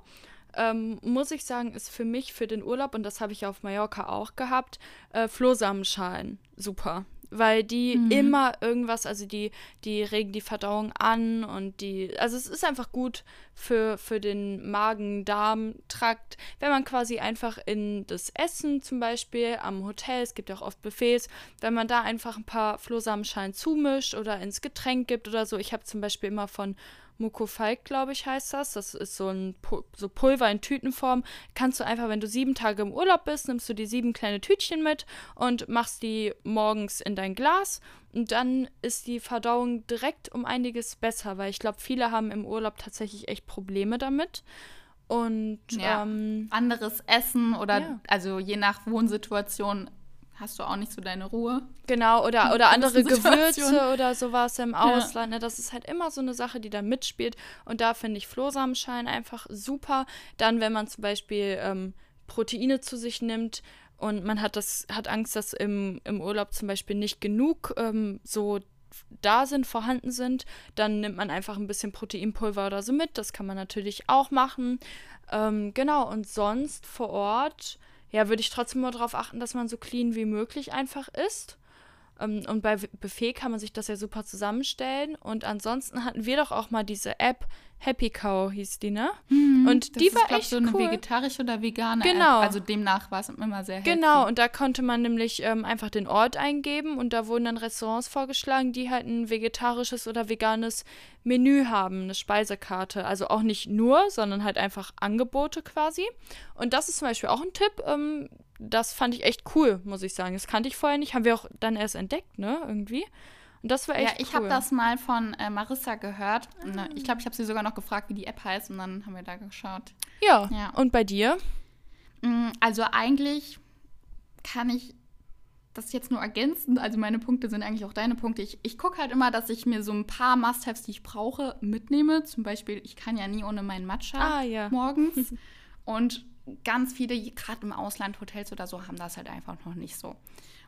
ähm, muss ich sagen, ist für mich für den Urlaub, und das habe ich auf Mallorca auch gehabt, äh, Flohsamenschalen super weil die mhm. immer irgendwas, also die, die regen die Verdauung an und die, also es ist einfach gut für, für den Magen-Darm-Trakt, wenn man quasi einfach in das Essen zum Beispiel am Hotel, es gibt ja auch oft Buffets, wenn man da einfach ein paar Flohsamenschalen zumischt oder ins Getränk gibt oder so. Ich habe zum Beispiel immer von Mukofalk, glaube ich, heißt das. Das ist so ein so Pulver in Tütenform. Kannst du einfach, wenn du sieben Tage im Urlaub bist, nimmst du die sieben kleine Tütchen mit und machst die morgens in dein Glas. Und dann ist die Verdauung direkt um einiges besser, weil ich glaube, viele haben im Urlaub tatsächlich echt Probleme damit. Und ja. ähm, anderes Essen oder ja. also je nach Wohnsituation hast du auch nicht so deine Ruhe. Genau, oder, oder andere Gewürze oder sowas im Ausland. Ja. Ne? Das ist halt immer so eine Sache, die da mitspielt. Und da finde ich Flohsamenschein einfach super. Dann, wenn man zum Beispiel ähm, Proteine zu sich nimmt und man hat das, hat Angst, dass im, im Urlaub zum Beispiel nicht genug ähm, so da sind, vorhanden sind, dann nimmt man einfach ein bisschen Proteinpulver oder so mit. Das kann man natürlich auch machen. Ähm, genau, und sonst vor Ort ja, würde ich trotzdem mal darauf achten, dass man so clean wie möglich einfach ist. Ähm, und bei Buffet kann man sich das ja super zusammenstellen. Und ansonsten hatten wir doch auch mal diese App, Happy Cow hieß die, ne? Mhm, und die war ist, echt so eine cool. vegetarische oder vegane genau. App. Also demnach war es immer sehr healthy. Genau, und da konnte man nämlich ähm, einfach den Ort eingeben und da wurden dann Restaurants vorgeschlagen, die halt ein vegetarisches oder veganes Menü haben, eine Speisekarte. Also auch nicht nur, sondern halt einfach Angebote quasi. Und das ist zum Beispiel auch ein Tipp. Ähm, das fand ich echt cool, muss ich sagen. Das kannte ich vorher nicht. Haben wir auch dann erst entdeckt, ne? Irgendwie. Und das war echt Ja, ich cool. habe das mal von äh, Marissa gehört. Ah. Ich glaube, ich habe sie sogar noch gefragt, wie die App heißt. Und dann haben wir da geschaut. Ja. ja. Und bei dir? Mm, also eigentlich kann ich das jetzt nur ergänzen. Also meine Punkte sind eigentlich auch deine Punkte. Ich, ich gucke halt immer, dass ich mir so ein paar Must-Haves, die ich brauche, mitnehme. Zum Beispiel, ich kann ja nie ohne meinen Matcha ah, ja. morgens. Und ganz viele, gerade im Ausland, Hotels oder so, haben das halt einfach noch nicht so.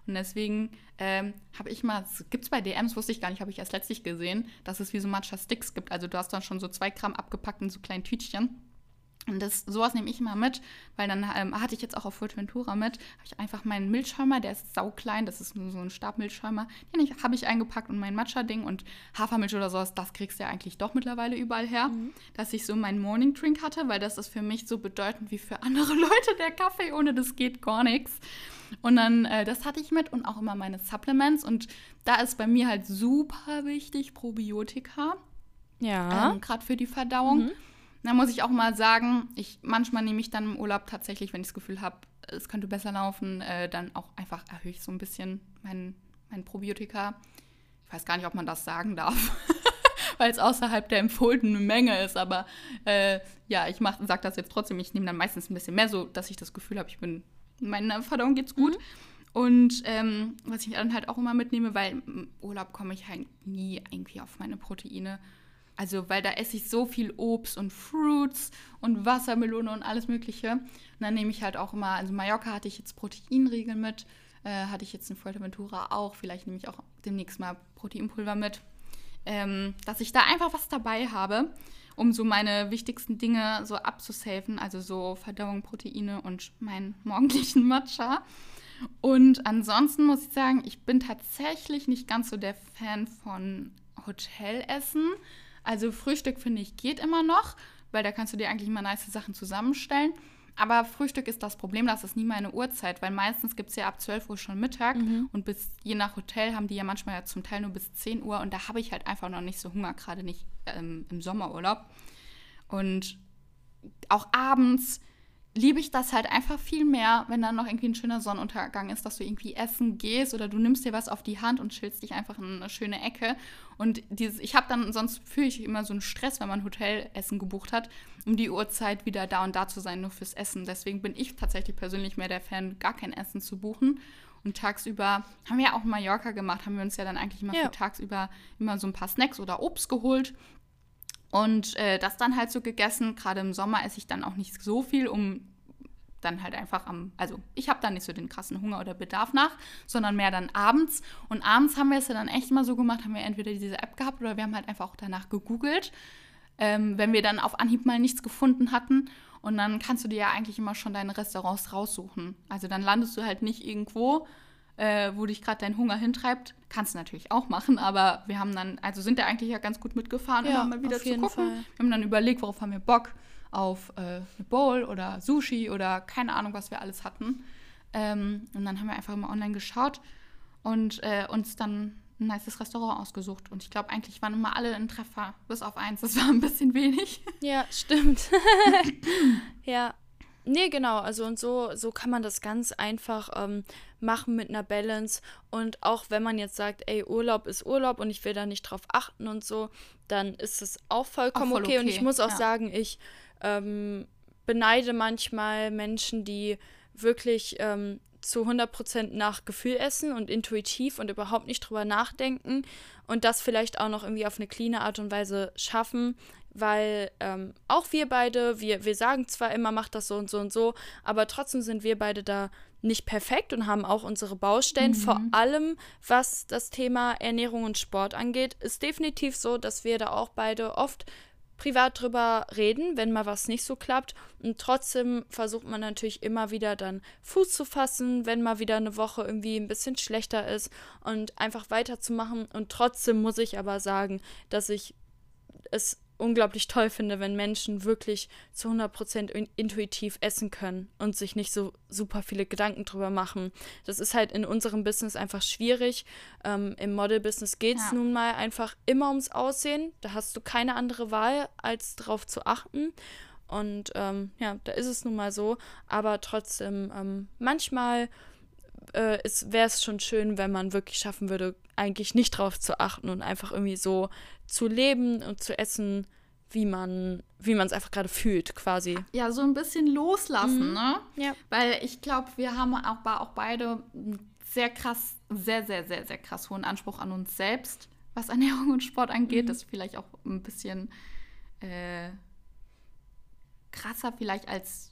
Und deswegen ähm, habe ich mal, gibt es bei DMs, wusste ich gar nicht, habe ich erst letztlich gesehen, dass es wie so Matcha-Sticks gibt. Also du hast dann schon so zwei Gramm abgepackt in so kleinen Tütchen. Und das, sowas nehme ich immer mit, weil dann ähm, hatte ich jetzt auch auf Fuerteventura mit, habe ich einfach meinen Milchschäumer, der ist sauklein, das ist nur so ein Stabmilchschäumer, den habe ich eingepackt und mein Matcha-Ding und Hafermilch oder sowas, das kriegst du ja eigentlich doch mittlerweile überall her, mhm. dass ich so meinen Morning Drink hatte, weil das ist für mich so bedeutend wie für andere Leute der Kaffee, ohne das geht gar nichts. Und dann, äh, das hatte ich mit und auch immer meine Supplements und da ist bei mir halt super wichtig Probiotika. Ja. Ähm, Gerade für die Verdauung. Mhm. Da muss ich auch mal sagen, ich manchmal nehme ich dann im Urlaub tatsächlich, wenn ich das Gefühl habe, es könnte besser laufen, äh, dann auch einfach erhöhe ich so ein bisschen mein, mein Probiotika. Ich weiß gar nicht, ob man das sagen darf, weil es außerhalb der empfohlenen Menge ist. Aber äh, ja, ich sage das jetzt trotzdem. Ich nehme dann meistens ein bisschen mehr, so dass ich das Gefühl habe, ich bin, meiner Verdauung geht's gut. Mhm. Und ähm, was ich dann halt auch immer mitnehme, weil im Urlaub komme ich halt nie irgendwie auf meine Proteine. Also, weil da esse ich so viel Obst und Fruits und Wassermelone und alles Mögliche. Und dann nehme ich halt auch immer, also Mallorca hatte ich jetzt Proteinriegel mit, äh, hatte ich jetzt in Fuerteventura auch. Vielleicht nehme ich auch demnächst mal Proteinpulver mit. Ähm, dass ich da einfach was dabei habe, um so meine wichtigsten Dinge so abzusafen, also so Verdauung, Proteine und meinen morgendlichen Matcha. Und ansonsten muss ich sagen, ich bin tatsächlich nicht ganz so der Fan von Hotelessen. Also Frühstück finde ich geht immer noch, weil da kannst du dir eigentlich immer nice Sachen zusammenstellen. Aber Frühstück ist das Problem, das ist nie meine Uhrzeit, weil meistens gibt es ja ab 12 Uhr schon Mittag mhm. und bis je nach Hotel haben die ja manchmal ja zum Teil nur bis 10 Uhr und da habe ich halt einfach noch nicht so Hunger, gerade nicht ähm, im Sommerurlaub. Und auch abends liebe ich das halt einfach viel mehr, wenn dann noch irgendwie ein schöner Sonnenuntergang ist, dass du irgendwie essen gehst oder du nimmst dir was auf die Hand und chillst dich einfach in eine schöne Ecke. Und dieses, ich habe dann, sonst fühle ich immer so einen Stress, wenn man Hotelessen gebucht hat, um die Uhrzeit wieder da und da zu sein, nur fürs Essen. Deswegen bin ich tatsächlich persönlich mehr der Fan, gar kein Essen zu buchen. Und tagsüber haben wir ja auch Mallorca gemacht, haben wir uns ja dann eigentlich immer ja. für tagsüber immer so ein paar Snacks oder Obst geholt und äh, das dann halt so gegessen. Gerade im Sommer esse ich dann auch nicht so viel, um dann halt einfach am, also ich habe da nicht so den krassen Hunger oder Bedarf nach, sondern mehr dann abends. Und abends haben wir es ja dann echt mal so gemacht, haben wir entweder diese App gehabt oder wir haben halt einfach auch danach gegoogelt, ähm, wenn wir dann auf Anhieb mal nichts gefunden hatten. Und dann kannst du dir ja eigentlich immer schon deine Restaurants raussuchen. Also dann landest du halt nicht irgendwo, äh, wo dich gerade dein Hunger hintreibt. Kannst du natürlich auch machen, aber wir haben dann, also sind da eigentlich ja ganz gut mitgefahren, ja, immer mal wieder zu gucken. Fall. Wir haben dann überlegt, worauf haben wir Bock auf äh, eine Bowl oder Sushi oder keine Ahnung, was wir alles hatten. Ähm, und dann haben wir einfach immer online geschaut und äh, uns dann ein nices Restaurant ausgesucht. Und ich glaube, eigentlich waren immer alle ein Treffer, bis auf eins. Das war ein bisschen wenig. Ja, stimmt. ja. Nee, genau. Also und so, so kann man das ganz einfach ähm, machen mit einer Balance. Und auch wenn man jetzt sagt, ey, Urlaub ist Urlaub und ich will da nicht drauf achten und so, dann ist es auch vollkommen auch voll okay. okay. Und ich muss auch ja. sagen, ich ähm, beneide manchmal Menschen, die wirklich ähm, zu 100% nach Gefühl essen und intuitiv und überhaupt nicht drüber nachdenken und das vielleicht auch noch irgendwie auf eine cleane Art und Weise schaffen, weil ähm, auch wir beide, wir, wir sagen zwar immer, macht das so und so und so, aber trotzdem sind wir beide da nicht perfekt und haben auch unsere Baustellen. Mhm. Vor allem, was das Thema Ernährung und Sport angeht, ist definitiv so, dass wir da auch beide oft privat drüber reden, wenn mal was nicht so klappt. Und trotzdem versucht man natürlich immer wieder dann Fuß zu fassen, wenn mal wieder eine Woche irgendwie ein bisschen schlechter ist und einfach weiterzumachen. Und trotzdem muss ich aber sagen, dass ich es unglaublich toll finde, wenn Menschen wirklich zu 100% intuitiv essen können und sich nicht so super viele Gedanken drüber machen. Das ist halt in unserem Business einfach schwierig. Ähm, Im Model-Business geht es ja. nun mal einfach immer ums Aussehen. Da hast du keine andere Wahl, als darauf zu achten. Und ähm, ja, da ist es nun mal so. Aber trotzdem, ähm, manchmal äh, wäre es schon schön, wenn man wirklich schaffen würde, eigentlich nicht drauf zu achten und einfach irgendwie so zu leben und zu essen, wie man wie man es einfach gerade fühlt, quasi. Ja, so ein bisschen loslassen, mhm. ne? Ja. Weil ich glaube, wir haben auch, auch beide einen sehr krass, sehr, sehr, sehr, sehr krass hohen Anspruch an uns selbst, was Ernährung und Sport angeht. Mhm. Das ist vielleicht auch ein bisschen äh, krasser vielleicht als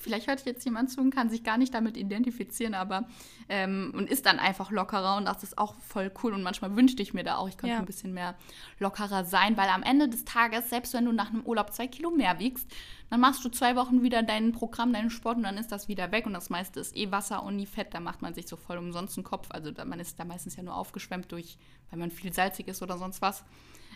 vielleicht hört jetzt jemand zu und kann sich gar nicht damit identifizieren, aber ähm, und ist dann einfach lockerer und das ist auch voll cool und manchmal wünschte ich mir da auch, ich könnte ja. ein bisschen mehr lockerer sein, weil am Ende des Tages, selbst wenn du nach einem Urlaub zwei Kilo mehr wiegst, dann machst du zwei Wochen wieder dein Programm, deinen Sport und dann ist das wieder weg und das meiste ist eh Wasser und nie Fett, da macht man sich so voll umsonst den Kopf, also man ist da meistens ja nur aufgeschwemmt durch, weil man viel salzig ist oder sonst was.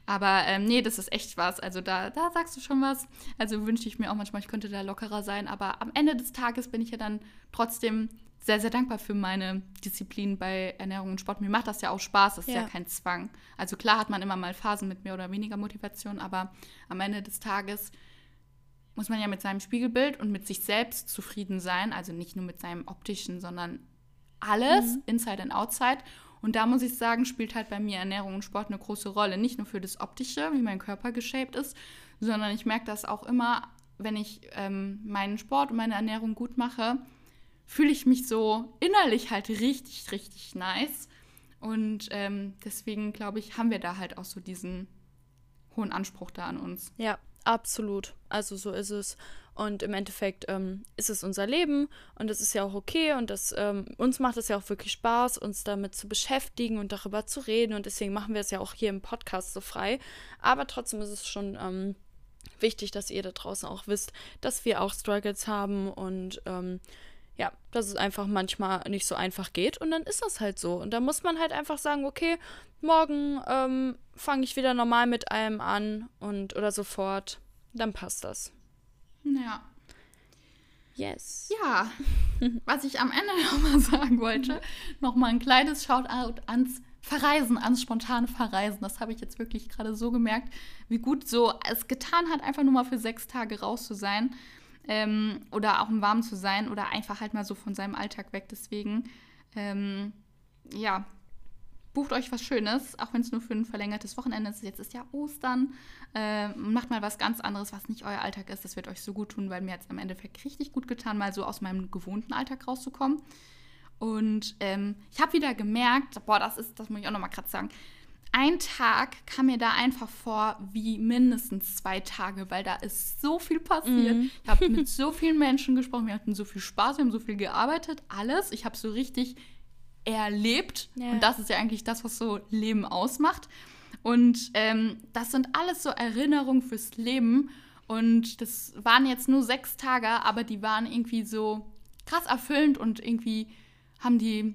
Aber ähm, nee, das ist echt was. Also da, da sagst du schon was. Also wünsche ich mir auch manchmal, ich könnte da lockerer sein. Aber am Ende des Tages bin ich ja dann trotzdem sehr, sehr dankbar für meine Disziplin bei Ernährung und Sport. Mir macht das ja auch Spaß, das ist ja. ja kein Zwang. Also klar hat man immer mal Phasen mit mehr oder weniger Motivation, aber am Ende des Tages muss man ja mit seinem Spiegelbild und mit sich selbst zufrieden sein. Also nicht nur mit seinem optischen, sondern alles, mhm. inside and outside. Und da muss ich sagen, spielt halt bei mir Ernährung und Sport eine große Rolle. Nicht nur für das Optische, wie mein Körper geshaped ist, sondern ich merke das auch immer, wenn ich ähm, meinen Sport und meine Ernährung gut mache, fühle ich mich so innerlich halt richtig, richtig nice. Und ähm, deswegen, glaube ich, haben wir da halt auch so diesen hohen Anspruch da an uns. Ja, absolut. Also so ist es. Und im Endeffekt ähm, ist es unser Leben und das ist ja auch okay und das, ähm, uns macht es ja auch wirklich Spaß, uns damit zu beschäftigen und darüber zu reden und deswegen machen wir es ja auch hier im Podcast so frei. Aber trotzdem ist es schon ähm, wichtig, dass ihr da draußen auch wisst, dass wir auch Struggles haben und ähm, ja, dass es einfach manchmal nicht so einfach geht und dann ist das halt so. Und da muss man halt einfach sagen, okay, morgen ähm, fange ich wieder normal mit allem an und oder sofort, dann passt das. Ja. Yes. Ja, was ich am Ende nochmal sagen wollte, nochmal ein kleines Shoutout ans Verreisen, ans spontane Verreisen. Das habe ich jetzt wirklich gerade so gemerkt, wie gut so es getan hat, einfach nur mal für sechs Tage raus zu sein. ähm, oder auch im Warmen zu sein oder einfach halt mal so von seinem Alltag weg. Deswegen, ähm, ja, bucht euch was Schönes, auch wenn es nur für ein verlängertes Wochenende ist. Jetzt ist ja Ostern. Äh, macht mal was ganz anderes, was nicht euer Alltag ist. Das wird euch so gut tun, weil mir jetzt am Endeffekt richtig gut getan, mal so aus meinem gewohnten Alltag rauszukommen. Und ähm, ich habe wieder gemerkt, boah, das ist, das muss ich auch noch mal gerade sagen. Ein Tag kam mir da einfach vor wie mindestens zwei Tage, weil da ist so viel passiert. Mhm. Ich habe mit so vielen Menschen gesprochen, wir hatten so viel Spaß, wir haben so viel gearbeitet, alles. Ich habe so richtig erlebt. Ja. Und das ist ja eigentlich das, was so Leben ausmacht. Und ähm, das sind alles so Erinnerungen fürs Leben. Und das waren jetzt nur sechs Tage, aber die waren irgendwie so krass erfüllend und irgendwie haben die.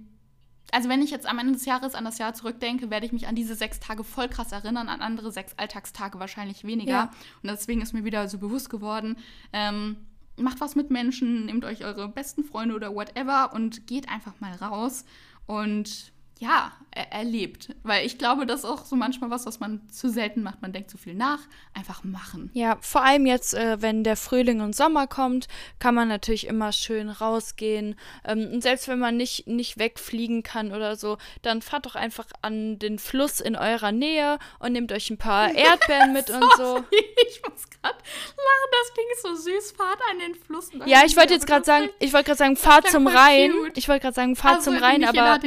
Also, wenn ich jetzt am Ende des Jahres an das Jahr zurückdenke, werde ich mich an diese sechs Tage voll krass erinnern, an andere sechs Alltagstage wahrscheinlich weniger. Ja. Und deswegen ist mir wieder so bewusst geworden, ähm, macht was mit Menschen, nehmt euch eure besten Freunde oder whatever und geht einfach mal raus und ja, er erlebt. Weil ich glaube, das ist auch so manchmal was, was man zu selten macht. Man denkt zu viel nach, einfach machen. Ja, vor allem jetzt, äh, wenn der Frühling und Sommer kommt, kann man natürlich immer schön rausgehen. Ähm, und selbst wenn man nicht, nicht wegfliegen kann oder so, dann fahrt doch einfach an den Fluss in eurer Nähe und nehmt euch ein paar Erdbeeren mit und so. Ich muss gerade lachen, das Ding ist so süß. Fahrt an den Fluss. Ja, ich wollte jetzt gerade sagen, ich wollte gerade sagen, fahrt zum Rhein. Ich wollte gerade sagen, fahrt Also, zum Rhein, aber,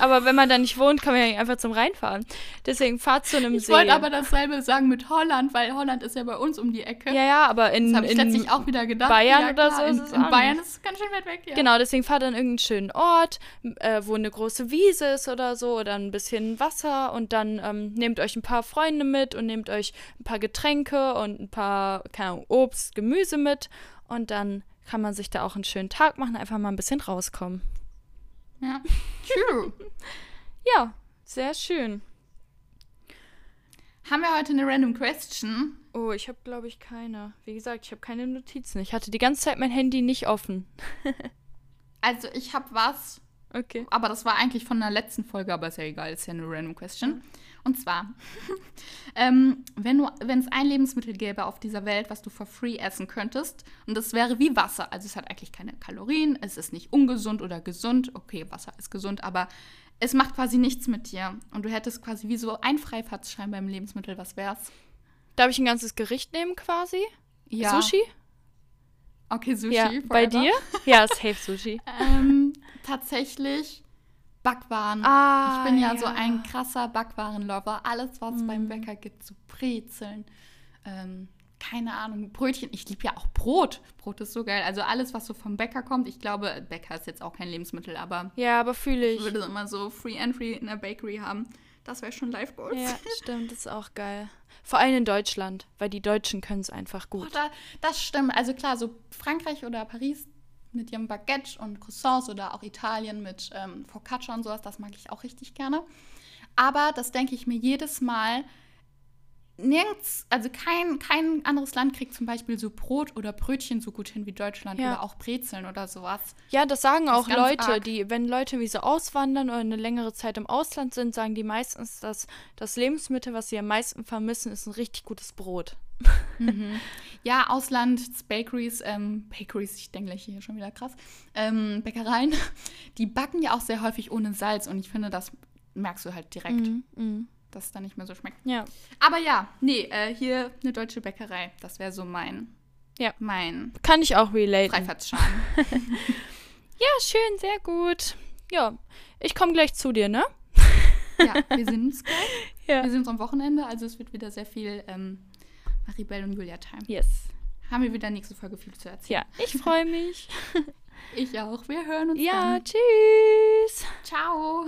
aber wenn man da nicht wohnt, kann man ja einfach zum Rhein fahren. Deswegen fahrt zu einem Ich See. wollte aber dasselbe sagen mit Holland, weil Holland ist ja bei uns um die Ecke. ja, ja, aber in, das ich in letztlich auch wieder gedacht. Bayern ja, oder klar, so In, ist in Bayern nicht. ist es ganz schön weit weg, ja. Genau, deswegen fahrt an irgendeinen schönen Ort, äh, wo eine große Wiese ist oder so, oder ein bisschen Wasser und dann ähm, nehmt euch ein paar Freunde mit und nehmt euch ein paar Getränke und ein paar, keine Ahnung, Obst, Gemüse mit und dann kann man sich da auch einen schönen Tag machen, einfach mal ein bisschen rauskommen. ja. True. Ja, sehr schön. Haben wir heute eine random question? Oh, ich habe, glaube ich, keine. Wie gesagt, ich habe keine Notizen. Ich hatte die ganze Zeit mein Handy nicht offen. Also, ich habe was, Okay. aber das war eigentlich von der letzten Folge, aber ist ja egal, ist ja eine random question. Und zwar, ähm, wenn du, wenn es ein Lebensmittel gäbe auf dieser Welt, was du for free essen könntest, und das wäre wie Wasser, also es hat eigentlich keine Kalorien, es ist nicht ungesund oder gesund, okay, Wasser ist gesund, aber es macht quasi nichts mit dir. Und du hättest quasi wie so ein Freifahrtschein beim Lebensmittel, was wär's? Darf ich ein ganzes Gericht nehmen quasi? Ja. Sushi? Okay, Sushi. ja. Bei forever. dir? Ja, safe Sushi. Ähm, tatsächlich Backwaren. Ah, ich bin ja, so ein krasser Backwaren-Lover. Alles, was es Mhm. beim Bäcker gibt, so Brezeln, ähm, keine Ahnung, Brötchen. Ich liebe ja auch Brot. Brot ist so geil. Also alles, was so vom Bäcker kommt. Ich glaube, Bäcker ist jetzt auch kein Lebensmittel, aber Ja, aber fühle ich ich. würde immer so Free Entry in der Bakery haben. Das wäre schon Life Goals. Ja, stimmt, das ist auch geil. Vor allem in Deutschland, weil die Deutschen können es einfach Oh, gut. da, das stimmt. Also klar, so Frankreich oder Paris mit ihrem Baguette und Croissants oder auch Italien mit ähm, Focaccia und sowas, das mag ich auch richtig gerne. Aber das denke ich mir jedes Mal. Nirgends, also kein, kein anderes Land kriegt zum Beispiel so Brot oder Brötchen so gut hin wie Deutschland Ja. oder auch Brezeln oder sowas. Ja, das sagen Das auch Leute, arg. die, wenn Leute wie so auswandern oder eine längere Zeit im Ausland sind, sagen die meistens, dass das Lebensmittel, was sie am meisten vermissen, ist ein richtig gutes Brot. Ja, Ausland, Bakeries, ähm, Bakeries, ich denke gleich hier schon wieder krass, ähm, Bäckereien, die backen ja auch sehr häufig ohne Salz und ich finde, das merkst du halt direkt, Mhm. Dass es dann nicht mehr so schmeckt. Ja. Aber ja, nee, äh, hier eine deutsche Bäckerei, das wäre so mein, Ja. mein Kann ich auch relaten. Freifahrtschein. Ja, schön, sehr gut. Ja, ich komme gleich zu dir, ne? ja, wir sind uns gleich. Ja. Wir sind uns am Wochenende, also es wird wieder sehr viel ähm, Maribel und Julia Time. Yes. Haben wir wieder nächste Folge viel zu erzählen. Ja, ich freue mich. Ich auch. Wir hören uns ja, dann. tschüss. Ciao.